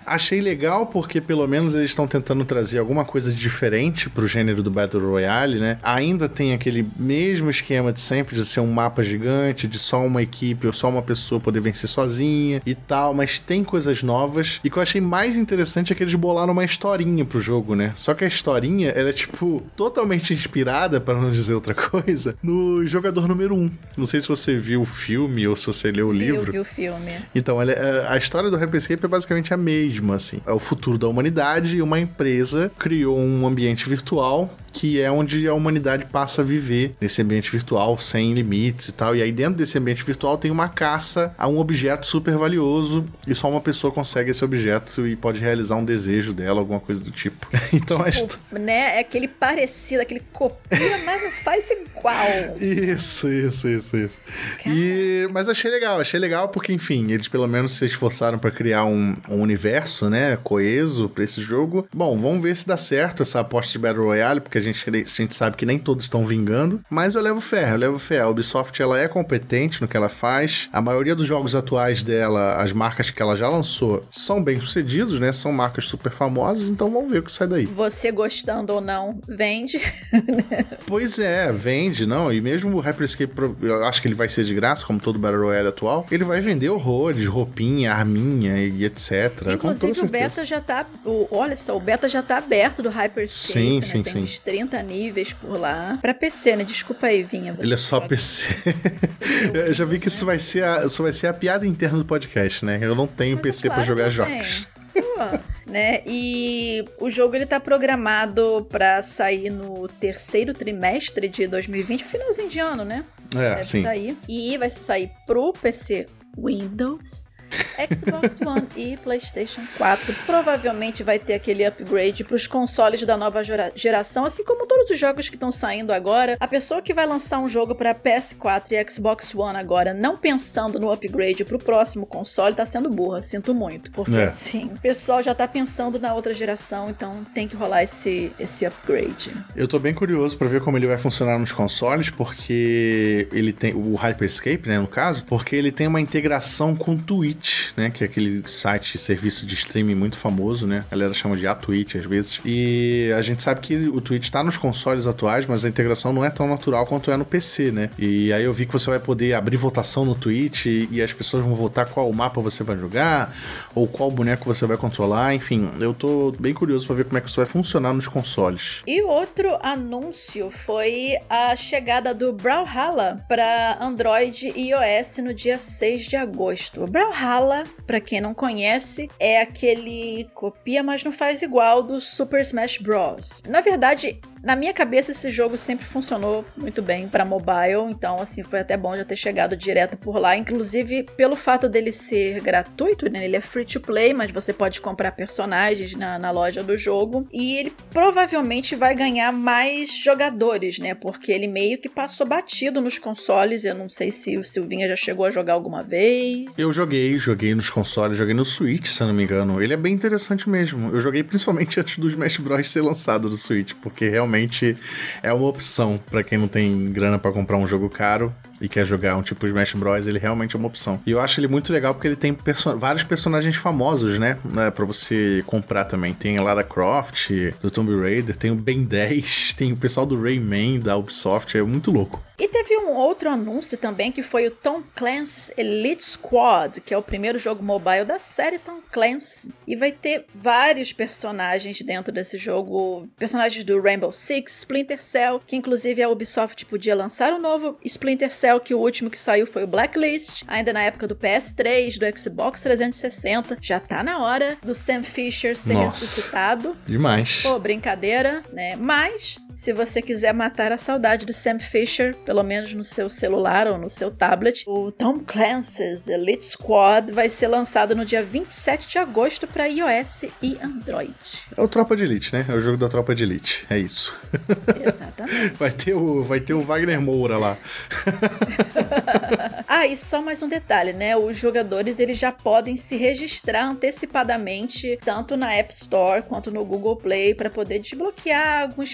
Achei legal porque pelo menos eles estão tentando trazer alguma coisa diferente pro gênero do Battle Royale, né? Ainda tem aquele mesmo esquema de sempre de ser um mapa gigante, de só uma equipe ou só uma pessoa poder vencer sozinha e tal, mas tem coisas novas. E o que eu achei mais interessante é que eles bolaram uma historinha pro jogo, né? Só que a historinha, ela é tipo totalmente inspirada, para não dizer outra coisa, no jogador número 1. Um. Não sei se você viu o filme ou se você leu o livro. Eu vi o filme. Então, ela, é, a história do Hyperscape é basicamente a mesma assim. É o futuro da humanidade e uma empresa criou um ambiente virtual que é onde a humanidade passa a viver nesse ambiente virtual sem limites e tal. E aí dentro desse ambiente virtual tem uma caça a um objeto super valioso e só uma pessoa consegue esse objeto e pode realizar um desejo dela, alguma coisa do tipo. então tipo, a né, é aquele parecido, aquele copia, mas não faz igual. Isso, isso, isso, isso. E mas achei legal, achei legal porque enfim, eles pelo menos se esforçaram para criar um, um universo, né, coeso para esse jogo. Bom, vamos ver se dá certo essa aposta de Battle Royale, porque gente, a gente sabe que nem todos estão vingando, mas eu levo fé, eu levo fé. A Ubisoft ela é competente no que ela faz. A maioria dos jogos atuais dela, as marcas que ela já lançou, são bem sucedidos, né? São marcas super famosas, então vamos ver o que sai daí. Você gostando ou não, vende. pois é, vende, não. E mesmo o Hyperscape, eu acho que ele vai ser de graça, como todo Battle Royale atual, ele vai vender horrores, roupinha, arminha e etc. Inclusive o beta já tá, o, olha só, o beta já tá aberto do Hyperscape. Sim, né? sim, Tem sim. Uns 30 níveis por lá. Pra PC, né? Desculpa aí, Vinha. Ele é só PC. eu já vi que isso vai, ser a, isso vai ser a piada interna do podcast, né? Eu não tenho Mas PC claro para jogar jogos. né? E o jogo ele tá programado para sair no terceiro trimestre de 2020, finalzinho de ano, né? É, Deve sim. Sair. E vai sair pro PC Windows Xbox One e PlayStation 4 provavelmente vai ter aquele upgrade para os consoles da nova geração, assim como todos os jogos que estão saindo agora. A pessoa que vai lançar um jogo para PS4 e Xbox One agora, não pensando no upgrade para o próximo console, tá sendo burra, sinto muito, porque é. assim, o pessoal já tá pensando na outra geração, então tem que rolar esse, esse upgrade. Eu tô bem curioso para ver como ele vai funcionar nos consoles, porque ele tem o Hyperscape, né, no caso, porque ele tem uma integração com Twitch Twitch, né? Que é aquele site, serviço de streaming muito famoso, né? A galera chama de a Twitch às vezes. E a gente sabe que o Twitch tá nos consoles atuais, mas a integração não é tão natural quanto é no PC, né? E aí eu vi que você vai poder abrir votação no Twitch e, as pessoas vão votar qual mapa você vai jogar, ou qual boneco você vai controlar, enfim. Eu tô bem curioso para ver como é que isso vai funcionar nos consoles. E outro anúncio foi a chegada do Brawlhalla para Android e iOS no dia 6 de agosto. O Brawlhalla Brawlhalla, para quem não conhece, é aquele copia, mas não faz igual do Super Smash Bros. Na verdade, na minha cabeça, esse jogo sempre funcionou muito bem para mobile, então, assim, foi até bom já ter chegado direto por lá. Inclusive, pelo fato dele ser gratuito, né? Ele é free to play, mas você pode comprar personagens na, na loja do jogo. E ele provavelmente vai ganhar mais jogadores, né? Porque ele meio que passou batido nos consoles. Eu não sei se o Silvinha já chegou a jogar alguma vez. Eu joguei, joguei nos consoles, joguei no Switch, se eu não me engano. Ele é bem interessante mesmo. Eu joguei principalmente antes do Smash Bros. ser lançado no Switch, porque realmente realmente é uma opção para quem não tem grana para comprar um jogo caro e quer jogar um tipo Smash Bros, ele realmente é uma opção. E eu acho ele muito legal porque ele tem perso vários personagens famosos, né? né para você comprar também. Tem a Lara Croft, do Tomb Raider, tem o Ben 10, tem o pessoal do Rayman da Ubisoft, é muito louco. E teve um outro anúncio também que foi o Tom Clancy's Elite Squad, que é o primeiro jogo mobile da série Tom Clancy. E vai ter vários personagens dentro desse jogo, personagens do Rainbow Six, Splinter Cell, que inclusive a Ubisoft podia lançar um novo Splinter Cell que o último que saiu foi o Blacklist, ainda na época do PS3, do Xbox 360. Já tá na hora do Sam Fisher ser Nossa, ressuscitado. Demais. Pô, brincadeira, né? Mas se você quiser matar a saudade do Sam Fisher, pelo menos no seu celular ou no seu tablet, o Tom Clancy's Elite Squad vai ser lançado no dia 27 de agosto para iOS e Android. É o Tropa de Elite, né? É o jogo da Tropa de Elite. É isso. Exatamente. vai, ter o, vai ter o Wagner Moura lá. ah, e só mais um detalhe, né? Os jogadores eles já podem se registrar antecipadamente tanto na App Store quanto no Google Play para poder desbloquear alguns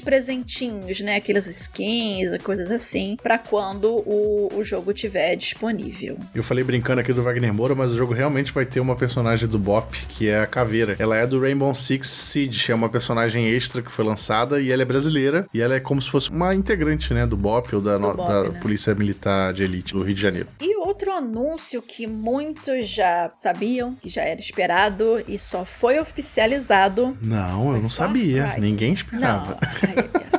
presentinhos, né? Aquelas skins, coisas assim, para quando o, o jogo tiver disponível. Eu falei brincando aqui do Wagner Moura, mas o jogo realmente vai ter uma personagem do Bop, que é a Caveira. Ela é do Rainbow Six Siege, é uma personagem extra que foi lançada e ela é brasileira e ela é como se fosse uma integrante, né, do BOP ou da, no, Bop, da né? Polícia Militar de Elite do Rio de Janeiro. E outro anúncio que muitos já sabiam, que já era esperado e só foi oficializado. Não, eu não sabia. Ninguém esperava. Não.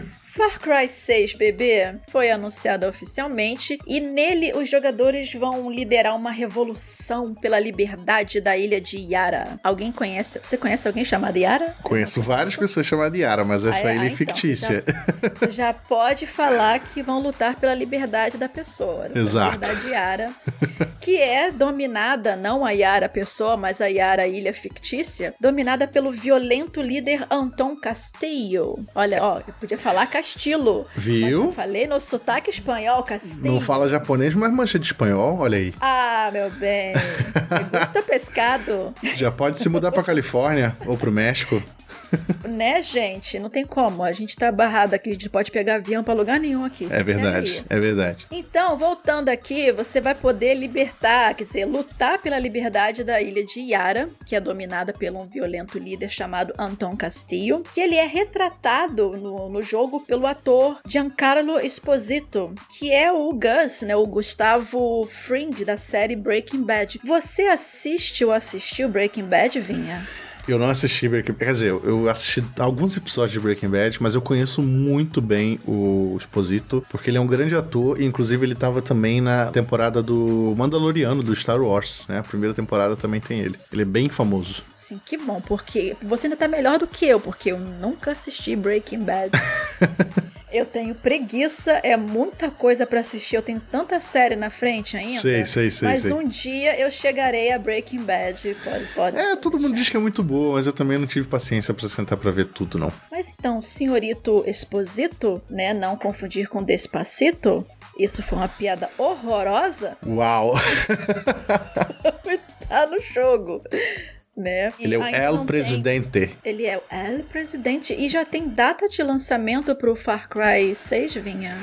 Far Cry 6 bebê foi anunciado oficialmente e nele os jogadores vão liderar uma revolução pela liberdade da ilha de Yara. Alguém conhece? Você conhece alguém chamado Yara? Conheço várias pessoas chamadas Yara, mas essa ah, é, ilha é então, fictícia. Você já, você já, pode falar que vão lutar pela liberdade da pessoa. Exato. Liberdade Yara, que é dominada não a Yara pessoa, mas a Yara ilha fictícia, dominada pelo violento líder Anton Castillo. Olha, ó, eu podia falar Castillo Castillo. Viu? eu falei no sotaque espanhol, Castillo. Não fala japonês, mas mancha de espanhol, olha aí. Ah, meu bem. Me gusta pescado. Já pode se mudar pra Califórnia ou pro México. né, gente? Não tem como. A gente tá barrado aqui, a gente pode pegar avião pra lugar nenhum aqui. É verdade, é verdade. Então, voltando aqui, você vai poder libertar, quer dizer, lutar pela liberdade da ilha de Yara, que é dominada por um violento líder chamado Anton Castillo, que ele é retratado no, no jogo pelo ator Giancarlo Esposito, que é o Gus, né, o Gustavo Fring da série Breaking Bad. Você assiste ou assistiu Breaking Bad, Vinha? Eu não assisti Breaking Bad. Quer dizer, eu assisti alguns episódios de Breaking Bad, mas eu conheço muito bem o Exposito, porque ele é um grande ator, e inclusive ele estava também na temporada do Mandaloriano, do Star Wars, né? A primeira temporada também tem ele. Ele é bem famoso. Sim, que bom, porque você ainda tá melhor do que eu, porque eu nunca assisti Breaking Bad. Eu tenho preguiça, é muita coisa para assistir. Eu tenho tanta série na frente ainda. Sei, sei, sei. Mas sei. um dia eu chegarei a Breaking Bad. Pode, pode. É, todo mundo diz que é muito boa, mas eu também não tive paciência para sentar para ver tudo, não. Mas então, senhorito Exposito, né? Não confundir com Despacito. Isso foi uma piada horrorosa. Uau! tá no jogo né? Ele é o El Presidente. Tem... Ele é o El Presidente e já tem data de lançamento pro Far Cry 6, Vinha?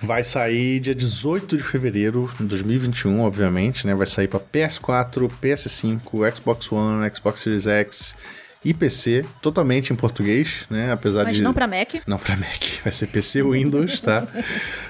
Vai sair dia 18 de fevereiro de 2021, obviamente, né? Vai sair para PS4, PS5, Xbox One, Xbox Series X e PC, totalmente em português, né? Apesar Mas de. não para Mac. Não para Mac. Vai ser PC Windows, tá?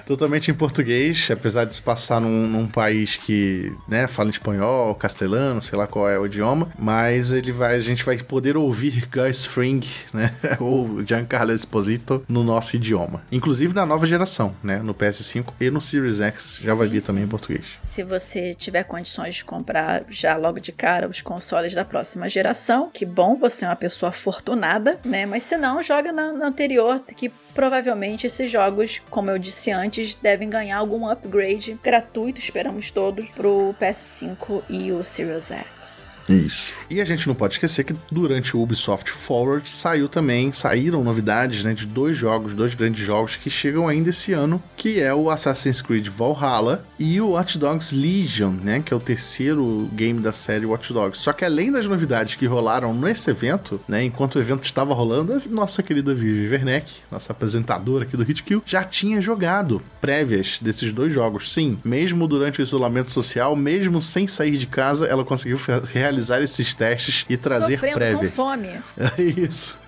totalmente em português, apesar de se passar num, num, país que, né, fala espanhol, castelhano, sei lá qual é o idioma. Mas ele vai, a gente vai poder ouvir Gus Fring, né? Ou Giancarlo Esposito no nosso idioma. Inclusive na nova geração, né? No PS5 e no Series X já sim, vai vir sim. também em português. Se você tiver condições de comprar já logo de cara os consoles da próxima geração, que bom, você ser uma pessoa afortunada, né? Mas se não, joga na, na anterior, que provavelmente esses jogos, como eu disse antes, devem ganhar algum upgrade gratuito, esperamos todos, pro PS5 e o Series X. Isso. E a gente não pode esquecer que durante o Ubisoft Forward saiu também, saíram novidades, né, de dois jogos, dois grandes jogos que chegam ainda esse ano, que é o Assassin's Creed Valhalla e o Watch Dogs Legion, né, que é o terceiro game da série Watch Dogs. Só que além das novidades que rolaram nesse evento, né, enquanto o evento estava rolando, a nossa querida Vivi Werneck, nossa apresentadora aqui do Hitkill, já tinha jogado prévias desses dois jogos. Sim, mesmo durante o isolamento social, mesmo sem sair de casa, ela conseguiu realizar realizar esses testes e trazer Sofrendo prévia. Com fome. É isso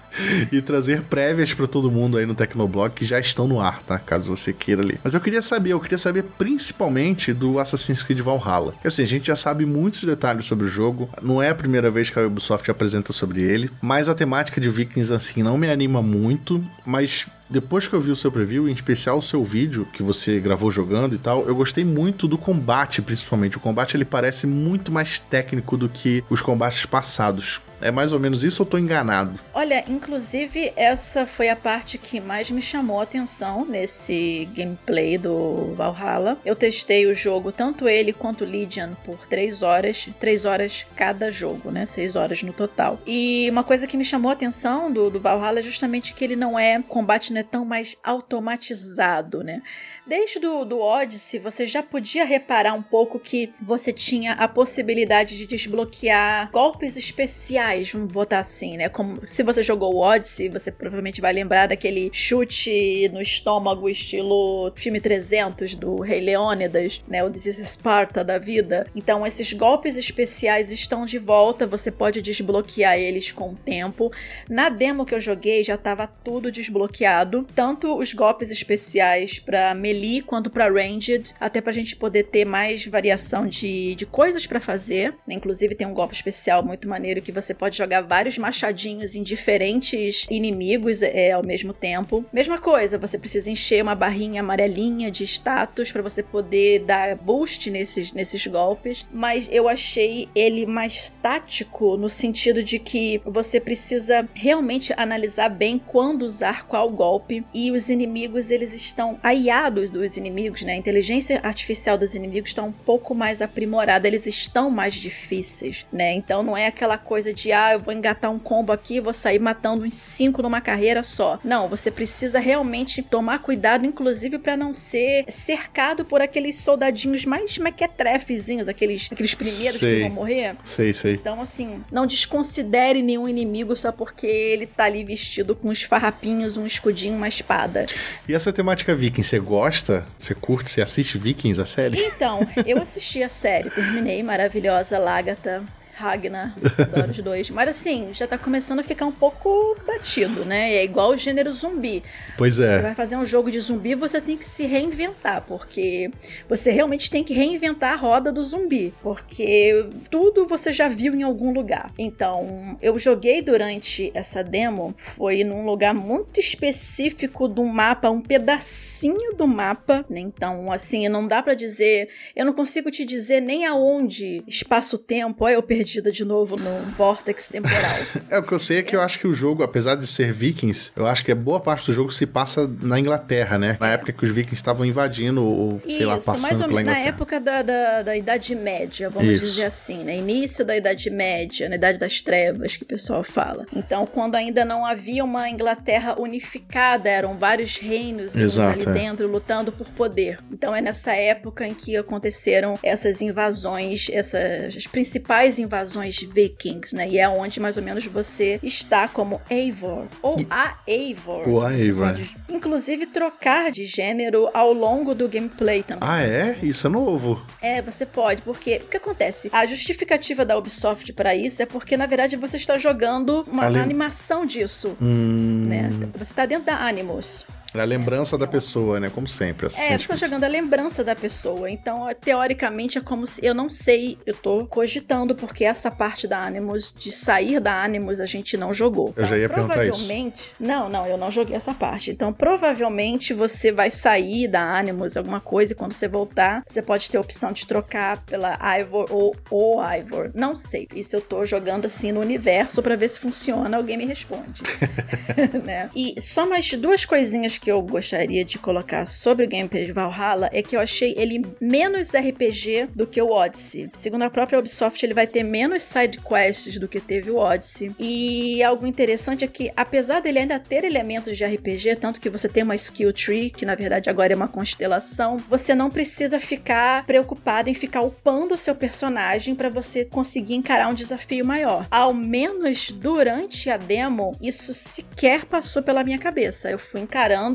e trazer prévias para todo mundo aí no Tecnoblog que já estão no ar, tá? Caso você queira ler. Mas eu queria saber, eu queria saber principalmente do Assassin's Creed Valhalla. Assim, a gente já sabe muitos detalhes sobre o jogo, não é a primeira vez que a Ubisoft apresenta sobre ele, mas a temática de Vikings assim não me anima muito, mas depois que eu vi o seu preview, em especial o seu vídeo que você gravou jogando e tal, eu gostei muito do combate, principalmente. O combate ele parece muito mais técnico do que os combates passados. É mais ou menos isso ou tô enganado? Olha, inclusive essa foi a parte que mais me chamou a atenção nesse gameplay do Valhalla. Eu testei o jogo, tanto ele quanto Legion, por 3 horas. 3 horas cada jogo, né? 6 horas no total. E uma coisa que me chamou a atenção do, do Valhalla é justamente que ele não é. Combate não é tão mais automatizado, né? Desde do, do Odyssey, você já podia reparar um pouco que você tinha a possibilidade de desbloquear golpes especiais, vamos botar assim, né? Como se você jogou o Odyssey, você provavelmente vai lembrar daquele chute no estômago, estilo filme 300 do Rei Leônidas, né? O This is Sparta da vida. Então, esses golpes especiais estão de volta, você pode desbloquear eles com o tempo. Na demo que eu joguei, já estava tudo desbloqueado, tanto os golpes especiais para melee quanto para ranged, até pra gente poder ter mais variação de, de coisas para fazer. Inclusive tem um golpe especial muito maneiro que você pode jogar vários machadinhos em diferentes inimigos é, ao mesmo tempo. Mesma coisa, você precisa encher uma barrinha amarelinha de status para você poder dar boost nesses, nesses golpes, mas eu achei ele mais tático no sentido de que você precisa realmente analisar bem quando usar qual golpe e os inimigos eles estão aiados dos inimigos, né? A inteligência artificial dos inimigos está um pouco mais aprimorada, eles estão mais difíceis, né? Então não é aquela coisa de ah, eu vou engatar um combo aqui, vou sair matando uns cinco numa carreira só. Não, você precisa realmente tomar cuidado, inclusive para não ser cercado por aqueles soldadinhos mais mequetrefezinhos, aqueles, aqueles primeiros sei. que vão morrer. Sei, sei. Então, assim, não desconsidere nenhum inimigo só porque ele tá ali vestido com uns farrapinhos, um escudinho, uma espada. E essa temática viking, você gosta? Gosta? Você curte? Você assiste Vikings, a série? Então, eu assisti a série, terminei, maravilhosa, Lágata. Ragnar, adoro os dois. Mas assim, já tá começando a ficar um pouco batido, né? É igual o gênero zumbi. Pois é. Você vai fazer um jogo de zumbi, você tem que se reinventar, porque você realmente tem que reinventar a roda do zumbi, porque tudo você já viu em algum lugar. Então, eu joguei durante essa demo, foi num lugar muito específico do mapa, um pedacinho do mapa, né? Então, assim, não dá para dizer, eu não consigo te dizer nem aonde espaço-tempo, eu perdi perdida de novo no vórtex temporal. é, o que eu sei é que eu acho que o jogo, apesar de ser vikings, eu acho que a boa parte do jogo se passa na Inglaterra, né? Na é. época que os vikings estavam invadindo, ou sei Isso, lá, passando pela Inglaterra. Na época da, da, da Idade Média, vamos Isso. dizer assim, né? Início da Idade Média, na Idade das Trevas, que o pessoal fala. Então, quando ainda não havia uma Inglaterra unificada, eram vários reinos Exato, ali é. dentro lutando por poder. Então, é nessa época em que aconteceram essas invasões, essas principais invasões invasões vikings, né? E é onde mais ou menos você está como Eivor ou a Eivor. O a Eivor. Pode, inclusive trocar de gênero ao longo do gameplay também. Ah, é? Isso é novo. É, você pode, porque o que acontece? A justificativa da Ubisoft para isso é porque na verdade você está jogando uma Ali... animação disso, hum... né? Você está dentro da Animus. É a lembrança da pessoa, né? Como sempre. É, você tá jogando a lembrança da pessoa. Então, teoricamente, é como se. Eu não sei, eu tô cogitando, porque essa parte da Animus, de sair da Animus, a gente não jogou. Eu já ia perguntar isso. Provavelmente. Não, não, eu não joguei essa parte. Então, provavelmente você vai sair da Animus, alguma coisa, e quando você voltar, você pode ter a opção de trocar pela Ivor ou o Ivor. Não sei. Isso eu tô jogando assim no universo para ver se funciona. Alguém me responde. né? E só mais duas coisinhas que eu gostaria de colocar sobre o gameplay de Valhalla é que eu achei ele menos RPG do que o Odyssey. Segundo a própria Ubisoft, ele vai ter menos side quests do que teve o Odyssey. E algo interessante é que, apesar dele ainda ter elementos de RPG, tanto que você tem uma skill tree, que na verdade agora é uma constelação, você não precisa ficar preocupado em ficar upando o seu personagem para você conseguir encarar um desafio maior. Ao menos durante a demo, isso sequer passou pela minha cabeça. Eu fui encarando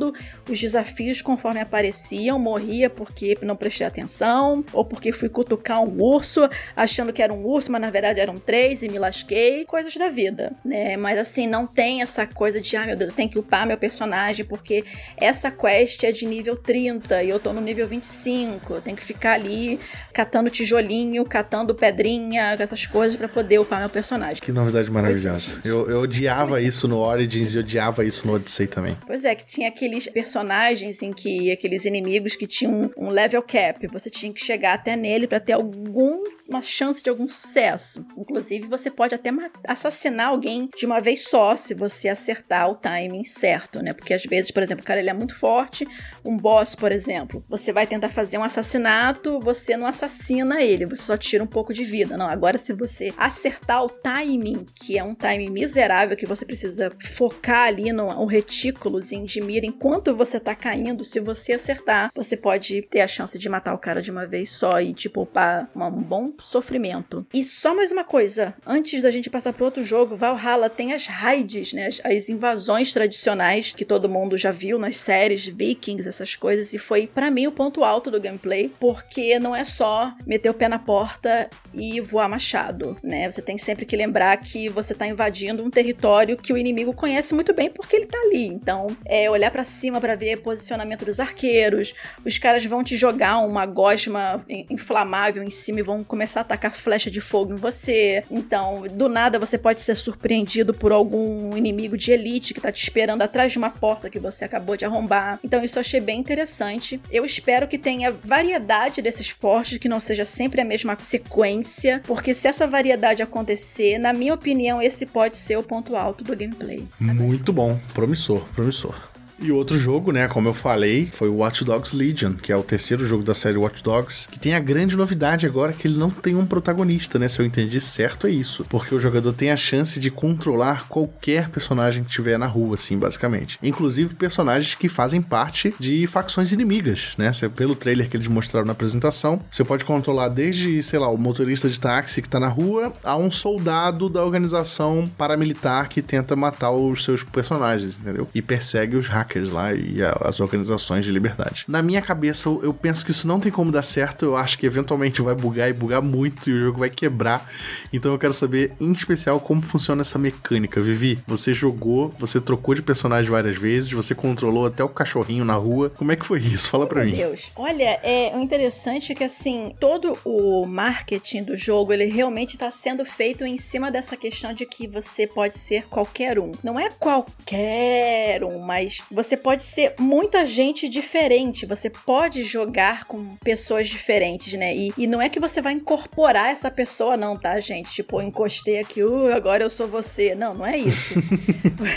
os desafios conforme apareciam, morria porque não prestei atenção, ou porque fui cutucar um urso, achando que era um urso, mas na verdade eram três e me lasquei. Coisas da vida, né? Mas assim, não tem essa coisa de, ah, meu Deus, eu tenho que upar meu personagem, porque essa quest é de nível 30 e eu tô no nível 25. Eu tenho que ficar ali catando tijolinho, catando pedrinha, essas coisas para poder upar meu personagem. Que novidade maravilhosa. É. Eu, eu odiava isso no Origins e odiava isso no Odyssey também. Pois é, que tinha aquele aqueles personagens em que aqueles inimigos que tinham um level cap, você tinha que chegar até nele para ter algum uma chance de algum sucesso. Inclusive, você pode até assassinar alguém de uma vez só, se você acertar o timing certo, né? Porque às vezes, por exemplo, o cara ele é muito forte, um boss, por exemplo, você vai tentar fazer um assassinato, você não assassina ele, você só tira um pouco de vida. Não, agora se você acertar o timing, que é um timing miserável que você precisa focar ali no um retículozinho de mira enquanto você tá caindo, se você acertar, você pode ter a chance de matar o cara de uma vez só e te poupar um bom sofrimento. E só mais uma coisa, antes da gente passar pro outro jogo, Valhalla tem as raids, né? As, as invasões tradicionais que todo mundo já viu nas séries Vikings, essas coisas, e foi para mim o ponto alto do gameplay, porque não é só meter o pé na porta e voar machado, né? Você tem sempre que lembrar que você tá invadindo um território que o inimigo conhece muito bem porque ele tá ali. Então, é olhar para cima para ver posicionamento dos arqueiros, os caras vão te jogar uma gosma inflamável em cima e vão começar a atacar flecha de fogo em você. Então, do nada você pode ser surpreendido por algum inimigo de elite que tá te esperando atrás de uma porta que você acabou de arrombar. Então, isso eu achei bem interessante. Eu espero que tenha variedade desses fortes, que não seja sempre a mesma sequência, porque se essa variedade acontecer, na minha opinião, esse pode ser o ponto alto do gameplay. Muito bom, promissor, promissor. E outro jogo, né, como eu falei, foi o Watch Dogs Legion, que é o terceiro jogo da série Watch Dogs, que tem a grande novidade agora que ele não tem um protagonista, né? Se eu entendi certo, é isso. Porque o jogador tem a chance de controlar qualquer personagem que tiver na rua, assim, basicamente. Inclusive personagens que fazem parte de facções inimigas, né? Pelo trailer que eles mostraram na apresentação, você pode controlar desde, sei lá, o motorista de táxi que tá na rua, a um soldado da organização paramilitar que tenta matar os seus personagens, entendeu? E persegue os hackers hackers lá e a, as organizações de liberdade. Na minha cabeça, eu, eu, penso que isso não tem como dar certo. Eu acho que eventualmente vai bugar e bugar muito e o jogo vai quebrar. Então eu quero saber, em especial, como funciona essa mecânica. Vivi, você jogou, você trocou de personagem várias vezes, você controlou até o cachorrinho na rua. Como é que foi isso? Fala pra Meu mim. Deus. Olha, é o interessante é que assim, todo o marketing do jogo, ele realmente está sendo feito em cima dessa questão de que você pode ser qualquer um. Não é qualquer um, mas você pode ser muita gente diferente, você pode jogar com pessoas diferentes, né? E, e não é que você vai incorporar essa pessoa, não, tá, gente? Tipo, eu encostei aqui, uh, agora eu sou você. Não, não é isso.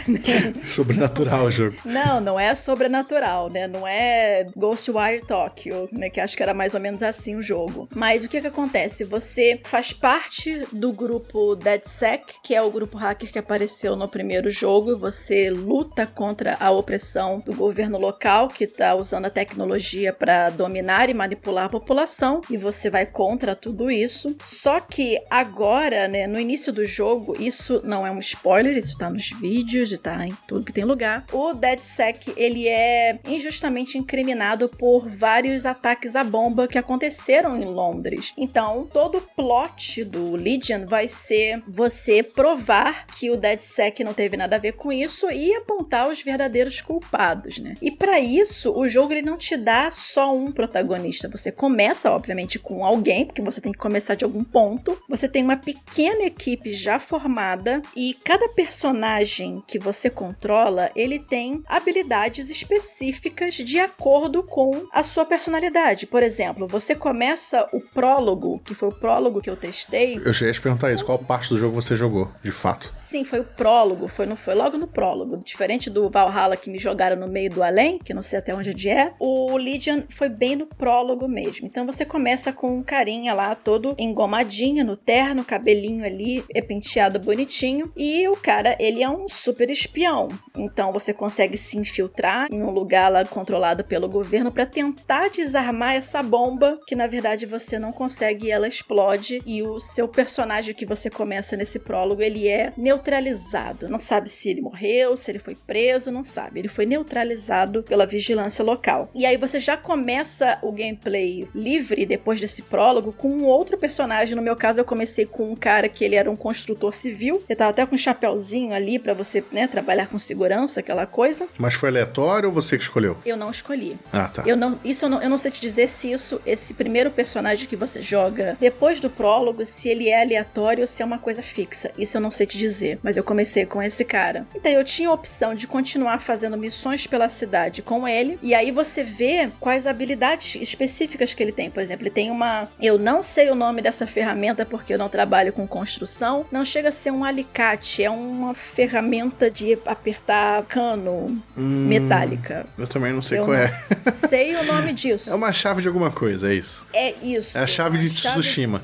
sobrenatural o jogo. Não, não é sobrenatural, né? Não é Ghostwire Tokyo, né? Que acho que era mais ou menos assim o jogo. Mas o que que acontece? Você faz parte do grupo DeadSec, que é o grupo hacker que apareceu no primeiro jogo. Você luta contra a opressão do governo local que está usando a tecnologia para dominar e manipular a população e você vai contra tudo isso. Só que agora, né, no início do jogo, isso não é um spoiler, isso tá nos vídeos, tá em tudo que tem lugar. O DeadSec, ele é injustamente incriminado por vários ataques à bomba que aconteceram em Londres. Então, todo o plot do Legion vai ser você provar que o DeadSec não teve nada a ver com isso e apontar os verdadeiros culpados culpados, né? E para isso, o jogo ele não te dá só um protagonista. Você começa, obviamente, com alguém, porque você tem que começar de algum ponto. Você tem uma pequena equipe já formada e cada personagem que você controla, ele tem habilidades específicas de acordo com a sua personalidade. Por exemplo, você começa o prólogo, que foi o prólogo que eu testei. Eu cheguei a te perguntar isso, qual parte do jogo você jogou, de fato? Sim, foi o prólogo, foi, no, foi logo no prólogo. Diferente do Valhalla que me jogaram no meio do além, que não sei até onde é, o Legion foi bem no prólogo mesmo. Então você começa com um carinha lá, todo engomadinho no terno, cabelinho ali, é penteado bonitinho. E o cara, ele é um super espião. Então você consegue se infiltrar em um lugar lá controlado pelo governo para tentar desarmar essa bomba, que na verdade você não consegue ela explode. E o seu personagem que você começa nesse prólogo, ele é neutralizado. Não sabe se ele morreu, se ele foi preso, não sabe. Ele foi neutralizado pela vigilância local. E aí você já começa o gameplay livre depois desse prólogo com um outro personagem. No meu caso, eu comecei com um cara que ele era um construtor civil. Ele tava até com um chapéuzinho ali para você, né, trabalhar com segurança, aquela coisa. Mas foi aleatório ou você que escolheu? Eu não escolhi. Ah, tá. Eu não, isso eu não, eu não sei te dizer se isso, esse primeiro personagem que você joga depois do prólogo, se ele é aleatório ou se é uma coisa fixa. Isso eu não sei te dizer. Mas eu comecei com esse cara. Então eu tinha a opção de continuar fazendo missões pela cidade com ele. E aí você vê quais habilidades específicas que ele tem. Por exemplo, ele tem uma. Eu não sei o nome dessa ferramenta porque eu não trabalho com construção. Não chega a ser um alicate, é uma ferramenta de apertar cano hum, metálica. Eu também não sei eu qual não é. Sei o nome disso. É uma chave de alguma coisa, é isso. É isso. É a chave de chave... Tsushima.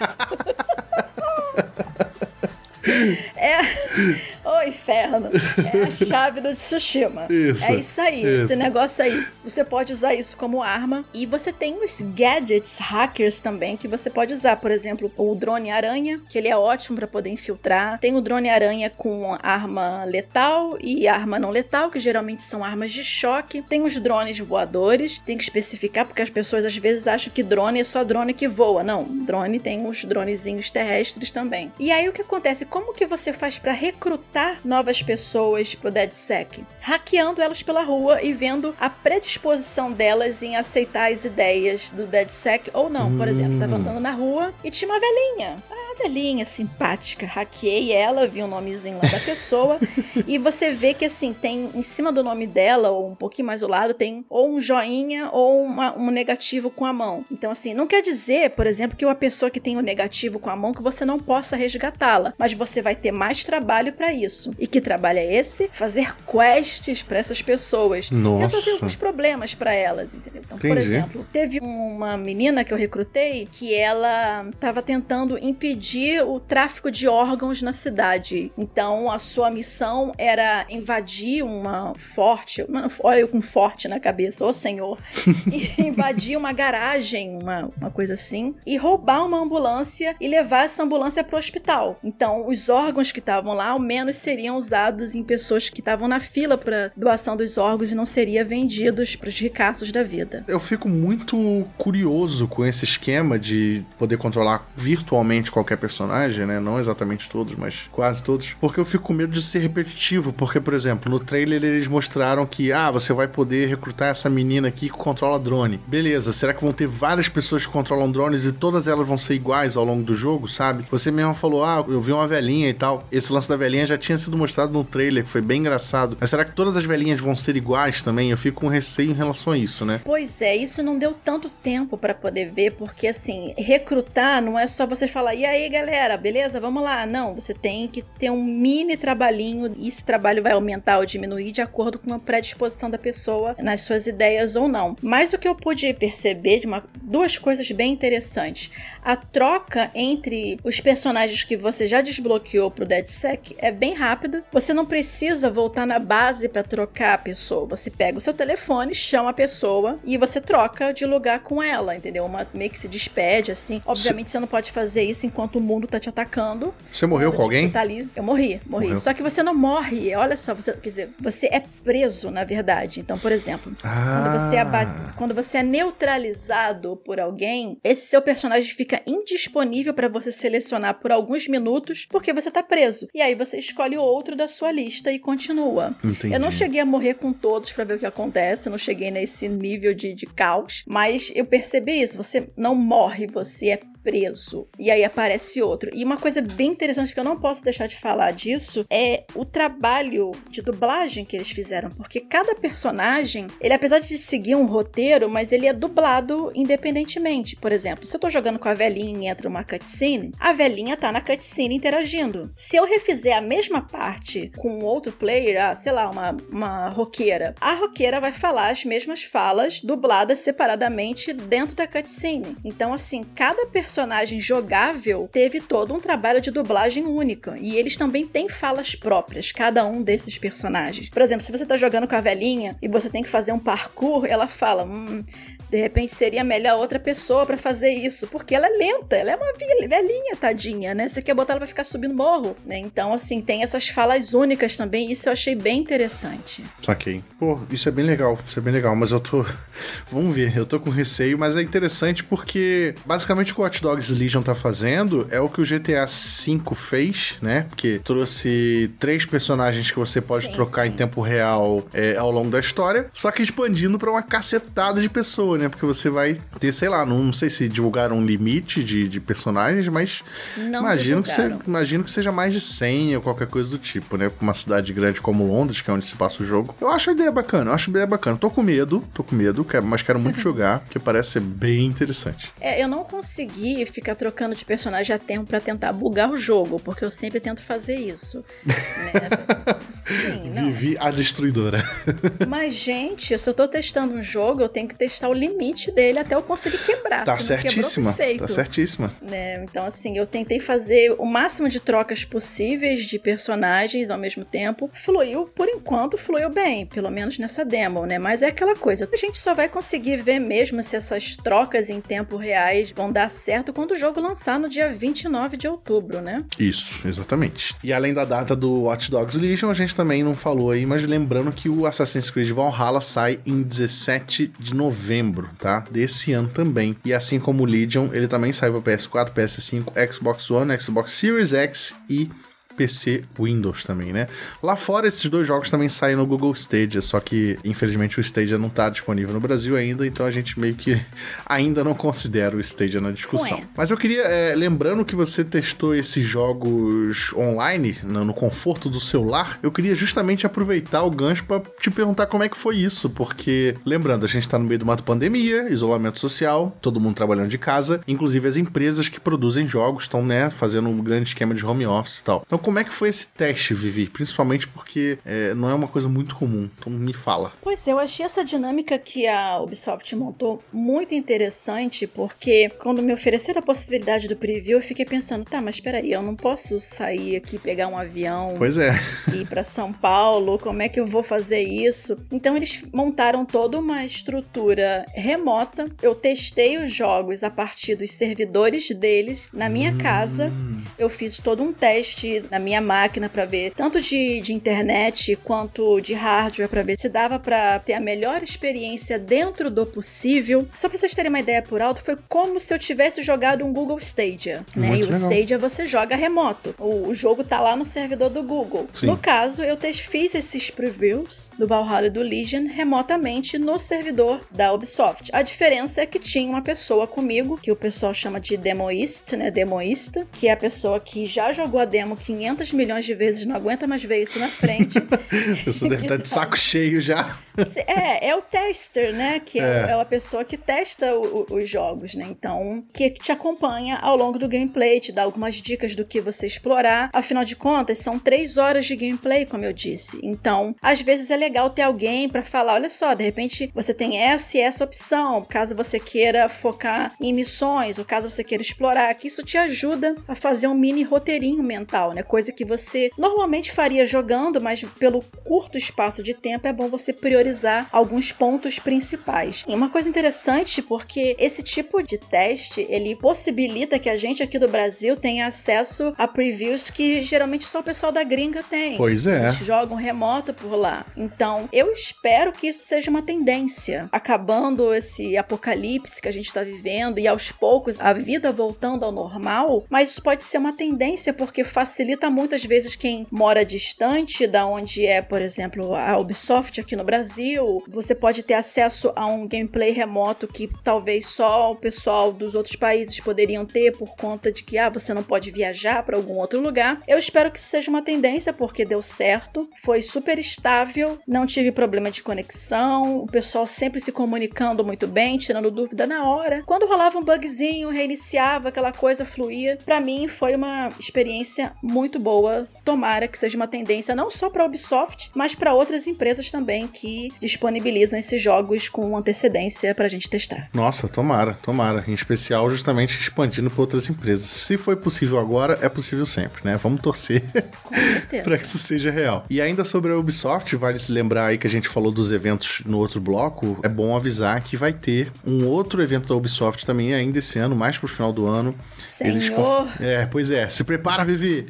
É. Ô, inferno. É a chave do Tsushima. Isso. É isso aí, isso. esse negócio aí. Você pode usar isso como arma. E você tem os gadgets hackers também que você pode usar. Por exemplo, o drone aranha, que ele é ótimo para poder infiltrar. Tem o drone aranha com arma letal e arma não letal, que geralmente são armas de choque. Tem os drones voadores. Tem que especificar, porque as pessoas às vezes acham que drone é só drone que voa. Não, drone tem os dronezinhos terrestres também. E aí o que acontece? Como que você faz para recrutar novas pessoas pro DeadSec? Hackeando elas pela rua e vendo a predisposição delas em aceitar as ideias do DeadSec ou não. Por exemplo, tava hum. andando na rua e tinha uma velhinha. Velhinha simpática. Hackei ela, vi o nomezinho lá da pessoa. e você vê que assim, tem em cima do nome dela, ou um pouquinho mais ao lado, tem ou um joinha ou uma, um negativo com a mão. Então, assim, não quer dizer, por exemplo, que uma pessoa que tem o um negativo com a mão que você não possa resgatá-la. Mas você vai ter mais trabalho para isso. E que trabalho é esse? Fazer quests para essas pessoas. Nossa. Resolver alguns problemas para elas, entendeu? Então, Entendi. por exemplo, teve uma menina que eu recrutei que ela estava tentando impedir o tráfico de órgãos na cidade. Então, a sua missão era invadir uma forte, olha eu com forte na cabeça, ô senhor, invadir uma garagem, uma, uma coisa assim, e roubar uma ambulância e levar essa ambulância para o hospital. Então, os órgãos que estavam lá, ao menos seriam usados em pessoas que estavam na fila para doação dos órgãos e não seriam vendidos para os ricaços da vida. Eu fico muito curioso com esse esquema de poder controlar virtualmente qualquer personagem, né? Não exatamente todos, mas quase todos, porque eu fico com medo de ser repetitivo, porque por exemplo, no trailer eles mostraram que ah, você vai poder recrutar essa menina aqui que controla drone. Beleza, será que vão ter várias pessoas que controlam drones e todas elas vão ser iguais ao longo do jogo, sabe? Você mesmo falou: "Ah, eu vi uma velhinha e tal. Esse lance da velhinha já tinha sido mostrado no trailer, que foi bem engraçado. Mas será que todas as velhinhas vão ser iguais também? Eu fico com receio em relação a isso, né? Pois é, isso não deu tanto tempo para poder ver, porque assim, recrutar não é só você falar, e aí galera, beleza? Vamos lá. Não, você tem que ter um mini trabalhinho e esse trabalho vai aumentar ou diminuir de acordo com a predisposição da pessoa nas suas ideias ou não. Mas o que eu pude perceber de uma, duas coisas bem interessantes. A troca entre os personagens que você já desbloqueou desbloqueou pro DeadSec é bem rápida. Você não precisa voltar na base para trocar a pessoa. Você pega o seu telefone, chama a pessoa e você troca de lugar com ela, entendeu? Uma meio que se despede assim. Obviamente você não pode fazer isso enquanto o mundo tá te atacando. Você morreu com alguém? Você tá ali. Eu morri, morri. Morreu. Só que você não morre. Olha só, você, quer dizer, você é preso, na verdade. Então, por exemplo, ah. quando você é quando você é neutralizado por alguém, esse seu personagem fica indisponível para você selecionar por alguns minutos, porque você tá preso. E aí você escolhe outro da sua lista e continua. Entendi. Eu não cheguei a morrer com todos para ver o que acontece, não cheguei nesse nível de, de caos, mas eu percebi isso. Você não morre, você é preso. E aí aparece outro. E uma coisa bem interessante que eu não posso deixar de falar disso é o trabalho de dublagem que eles fizeram, porque cada personagem, ele apesar de seguir um roteiro, mas ele é dublado independentemente. Por exemplo, se eu tô jogando com a velhinha e entra uma cutscene, a velhinha tá na cutscene interagindo. Se eu refizer a mesma parte com outro player, ah, sei lá, uma, uma roqueira, a roqueira vai falar as mesmas falas dubladas separadamente dentro da cutscene. Então, assim, cada personagem personagem jogável teve todo um trabalho de dublagem única. E eles também têm falas próprias, cada um desses personagens. Por exemplo, se você tá jogando com a velhinha e você tem que fazer um parkour, ela fala: hum, de repente seria melhor outra pessoa para fazer isso, porque ela é lenta, ela é uma velhinha, tadinha, né? Você quer botar ela pra ficar subindo morro, né? Então, assim, tem essas falas únicas também, isso eu achei bem interessante. Saquei. Pô, isso é bem legal, isso é bem legal, mas eu tô. Vamos ver, eu tô com receio, mas é interessante porque basicamente o Watch Dogs Legion tá fazendo é o que o GTA V fez, né? Porque trouxe três personagens que você pode Sim, trocar sim. em tempo real é, ao longo da história, só que expandindo pra uma cacetada de pessoa, né? Porque você vai ter, sei lá, não, não sei se divulgaram um limite de, de personagens, mas Não imagino que, se, imagino que seja mais de 100 ou qualquer coisa do tipo, né? Pra uma cidade grande como Londres, que é onde se passa o jogo. Eu acho a ideia bacana, eu acho a ideia bacana. Tô com medo, tô com medo, mas quero muito jogar, porque parece ser bem interessante. É, eu não consegui ficar trocando de personagem a tempo pra tentar bugar o jogo, porque eu sempre tento fazer isso. né? Sim. Vivi a destruidora. Mas, gente, se eu tô testando um jogo, eu tenho que testar o limite dele até eu conseguir quebrar. Tá quebrou, certíssima, perfeito. tá certíssima. né? Então, assim, eu tentei fazer o máximo de trocas possíveis de personagens ao mesmo tempo. Fluiu, por enquanto, fluiu bem, pelo menos nessa demo, né? Mas é aquela coisa, a gente só vai conseguir ver mesmo se essas trocas em tempo reais vão dar certo quando o jogo lançar no dia 29 de outubro, né? Isso, exatamente. E além da data do Watch Dogs Legion, a gente também não falou aí, mas lembrando que o Assassin's Creed Valhalla sai em 17 de novembro, tá? Desse ano também. E assim como o Legion, ele também sai para PS4, PS5, Xbox One, Xbox Series X e PC Windows também, né? Lá fora, esses dois jogos também saem no Google Stadia, só que infelizmente o Stadia não tá disponível no Brasil ainda, então a gente meio que ainda não considera o Stadia na discussão. Ué. Mas eu queria, é, lembrando que você testou esses jogos online, no, no conforto do celular, eu queria justamente aproveitar o gancho pra te perguntar como é que foi isso, porque, lembrando, a gente tá no meio de uma pandemia, isolamento social, todo mundo trabalhando de casa, inclusive as empresas que produzem jogos estão, né, fazendo um grande esquema de home office e tal. Então, como é que foi esse teste, Vivi? Principalmente porque é, não é uma coisa muito comum, então me fala. Pois é, eu achei essa dinâmica que a Ubisoft montou muito interessante, porque quando me ofereceram a possibilidade do preview, eu fiquei pensando, tá, mas peraí, eu não posso sair aqui, pegar um avião Pois é. e ir para São Paulo, como é que eu vou fazer isso? Então eles montaram toda uma estrutura remota. Eu testei os jogos a partir dos servidores deles na minha casa. Eu fiz todo um teste na minha máquina para ver tanto de, de internet quanto de hardware para ver se dava para ter a melhor experiência dentro do possível. Só para vocês terem uma ideia por alto, foi como se eu tivesse jogado um Google Stadia, né? Muito e o legal. Stadia você joga remoto. O, o jogo tá lá no servidor do Google. Sim. No caso, eu te- fiz esses previews do Valhalla e do Legion remotamente no servidor da Ubisoft. A diferença é que tinha uma pessoa comigo, que o pessoal chama de demoist, né? Demoísta, que é a pessoa que já jogou a demo 500 milhões de vezes, não aguenta mais ver isso na frente. A pessoa deve estar de saco cheio já. É, é o tester, né? Que é, É. é a pessoa que testa o- o- os jogos, né? Então, que te acompanha ao longo do gameplay, te dá algumas dicas do que você explorar. Afinal de contas, são três horas de gameplay, como eu disse. Então, às vezes é legal ter alguém pra falar: olha só, de repente você tem essa e essa opção, caso você queira focar em missões, ou caso você queira explorar, que isso te ajuda a fazer um mini roteirinho mental, né? Coisa que você normalmente faria jogando, mas pelo curto espaço de tempo é bom você priorizar alguns pontos principais. E uma coisa interessante, porque esse tipo de teste, ele possibilita que a gente aqui do Brasil tenha acesso a previews que geralmente só o pessoal da gringa tem. Pois é. Eles jogam remoto por lá. Então, eu espero que isso seja uma tendência. Acabando esse apocalipse que a gente está vivendo e aos poucos a vida voltando ao normal, mas isso pode ser uma tendência porque facilita muitas vezes quem mora distante da onde é, por exemplo, a Ubisoft aqui no Brasil. Você pode ter acesso a um gameplay remoto que talvez só o pessoal dos outros países poderiam ter por conta de que ah, você não pode viajar para algum outro lugar. Eu espero que seja uma tendência porque deu certo, foi super estável, não tive problema de conexão, o pessoal sempre se comunicando muito bem, tirando dúvida na hora. Quando rolava um bugzinho, reiniciava, aquela coisa fluía. Pra mim foi uma experiência muito boa. Tomara que seja uma tendência não só para Ubisoft, mas para outras empresas também que disponibilizam esses jogos com antecedência pra gente testar. Nossa, tomara, tomara. Em especial, justamente expandindo para outras empresas. Se foi possível agora, é possível sempre, né? Vamos torcer para que isso seja real. E ainda sobre a Ubisoft, vale se lembrar aí que a gente falou dos eventos no outro bloco. É bom avisar que vai ter um outro evento da Ubisoft também ainda esse ano, mais pro final do ano. Eles Senhor, conf- É, pois é. Se prepara, Vivi.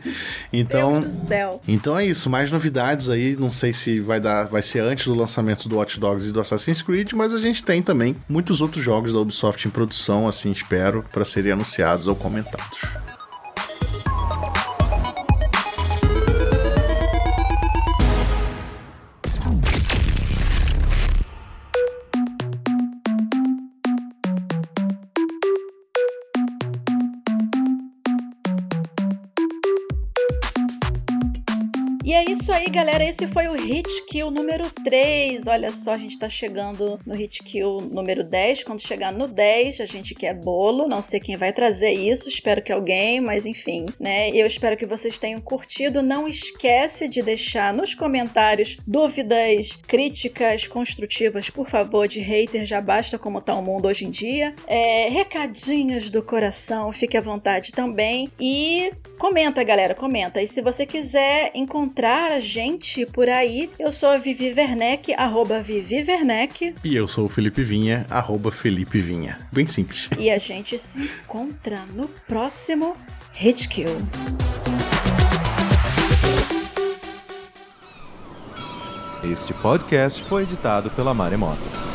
Então, Deus do céu. então é isso, mais novidades aí, não sei se vai dar, vai ser antes do lançamento do Watch Dogs e do Assassin's Creed, mas a gente tem também muitos outros jogos da Ubisoft em produção, assim espero, para serem anunciados ou comentados. Isso aí, galera. Esse foi o Hit Kill número 3. Olha só, a gente tá chegando no Hit Kill número 10. Quando chegar no 10, a gente quer bolo. Não sei quem vai trazer isso. Espero que alguém, mas enfim, né? Eu espero que vocês tenham curtido. Não esquece de deixar nos comentários dúvidas, críticas construtivas, por favor, de hater. Já basta como tá o mundo hoje em dia. É, recadinhos do coração, fique à vontade também. E comenta, galera, comenta. E se você quiser encontrar gente por aí, eu sou a Vivi Werneck, arroba Vivi Werneck. E eu sou o Felipe Vinha, arroba Felipe Vinha. Bem simples. E a gente se encontra no próximo Hit Kill. Este podcast foi editado pela Maremoto.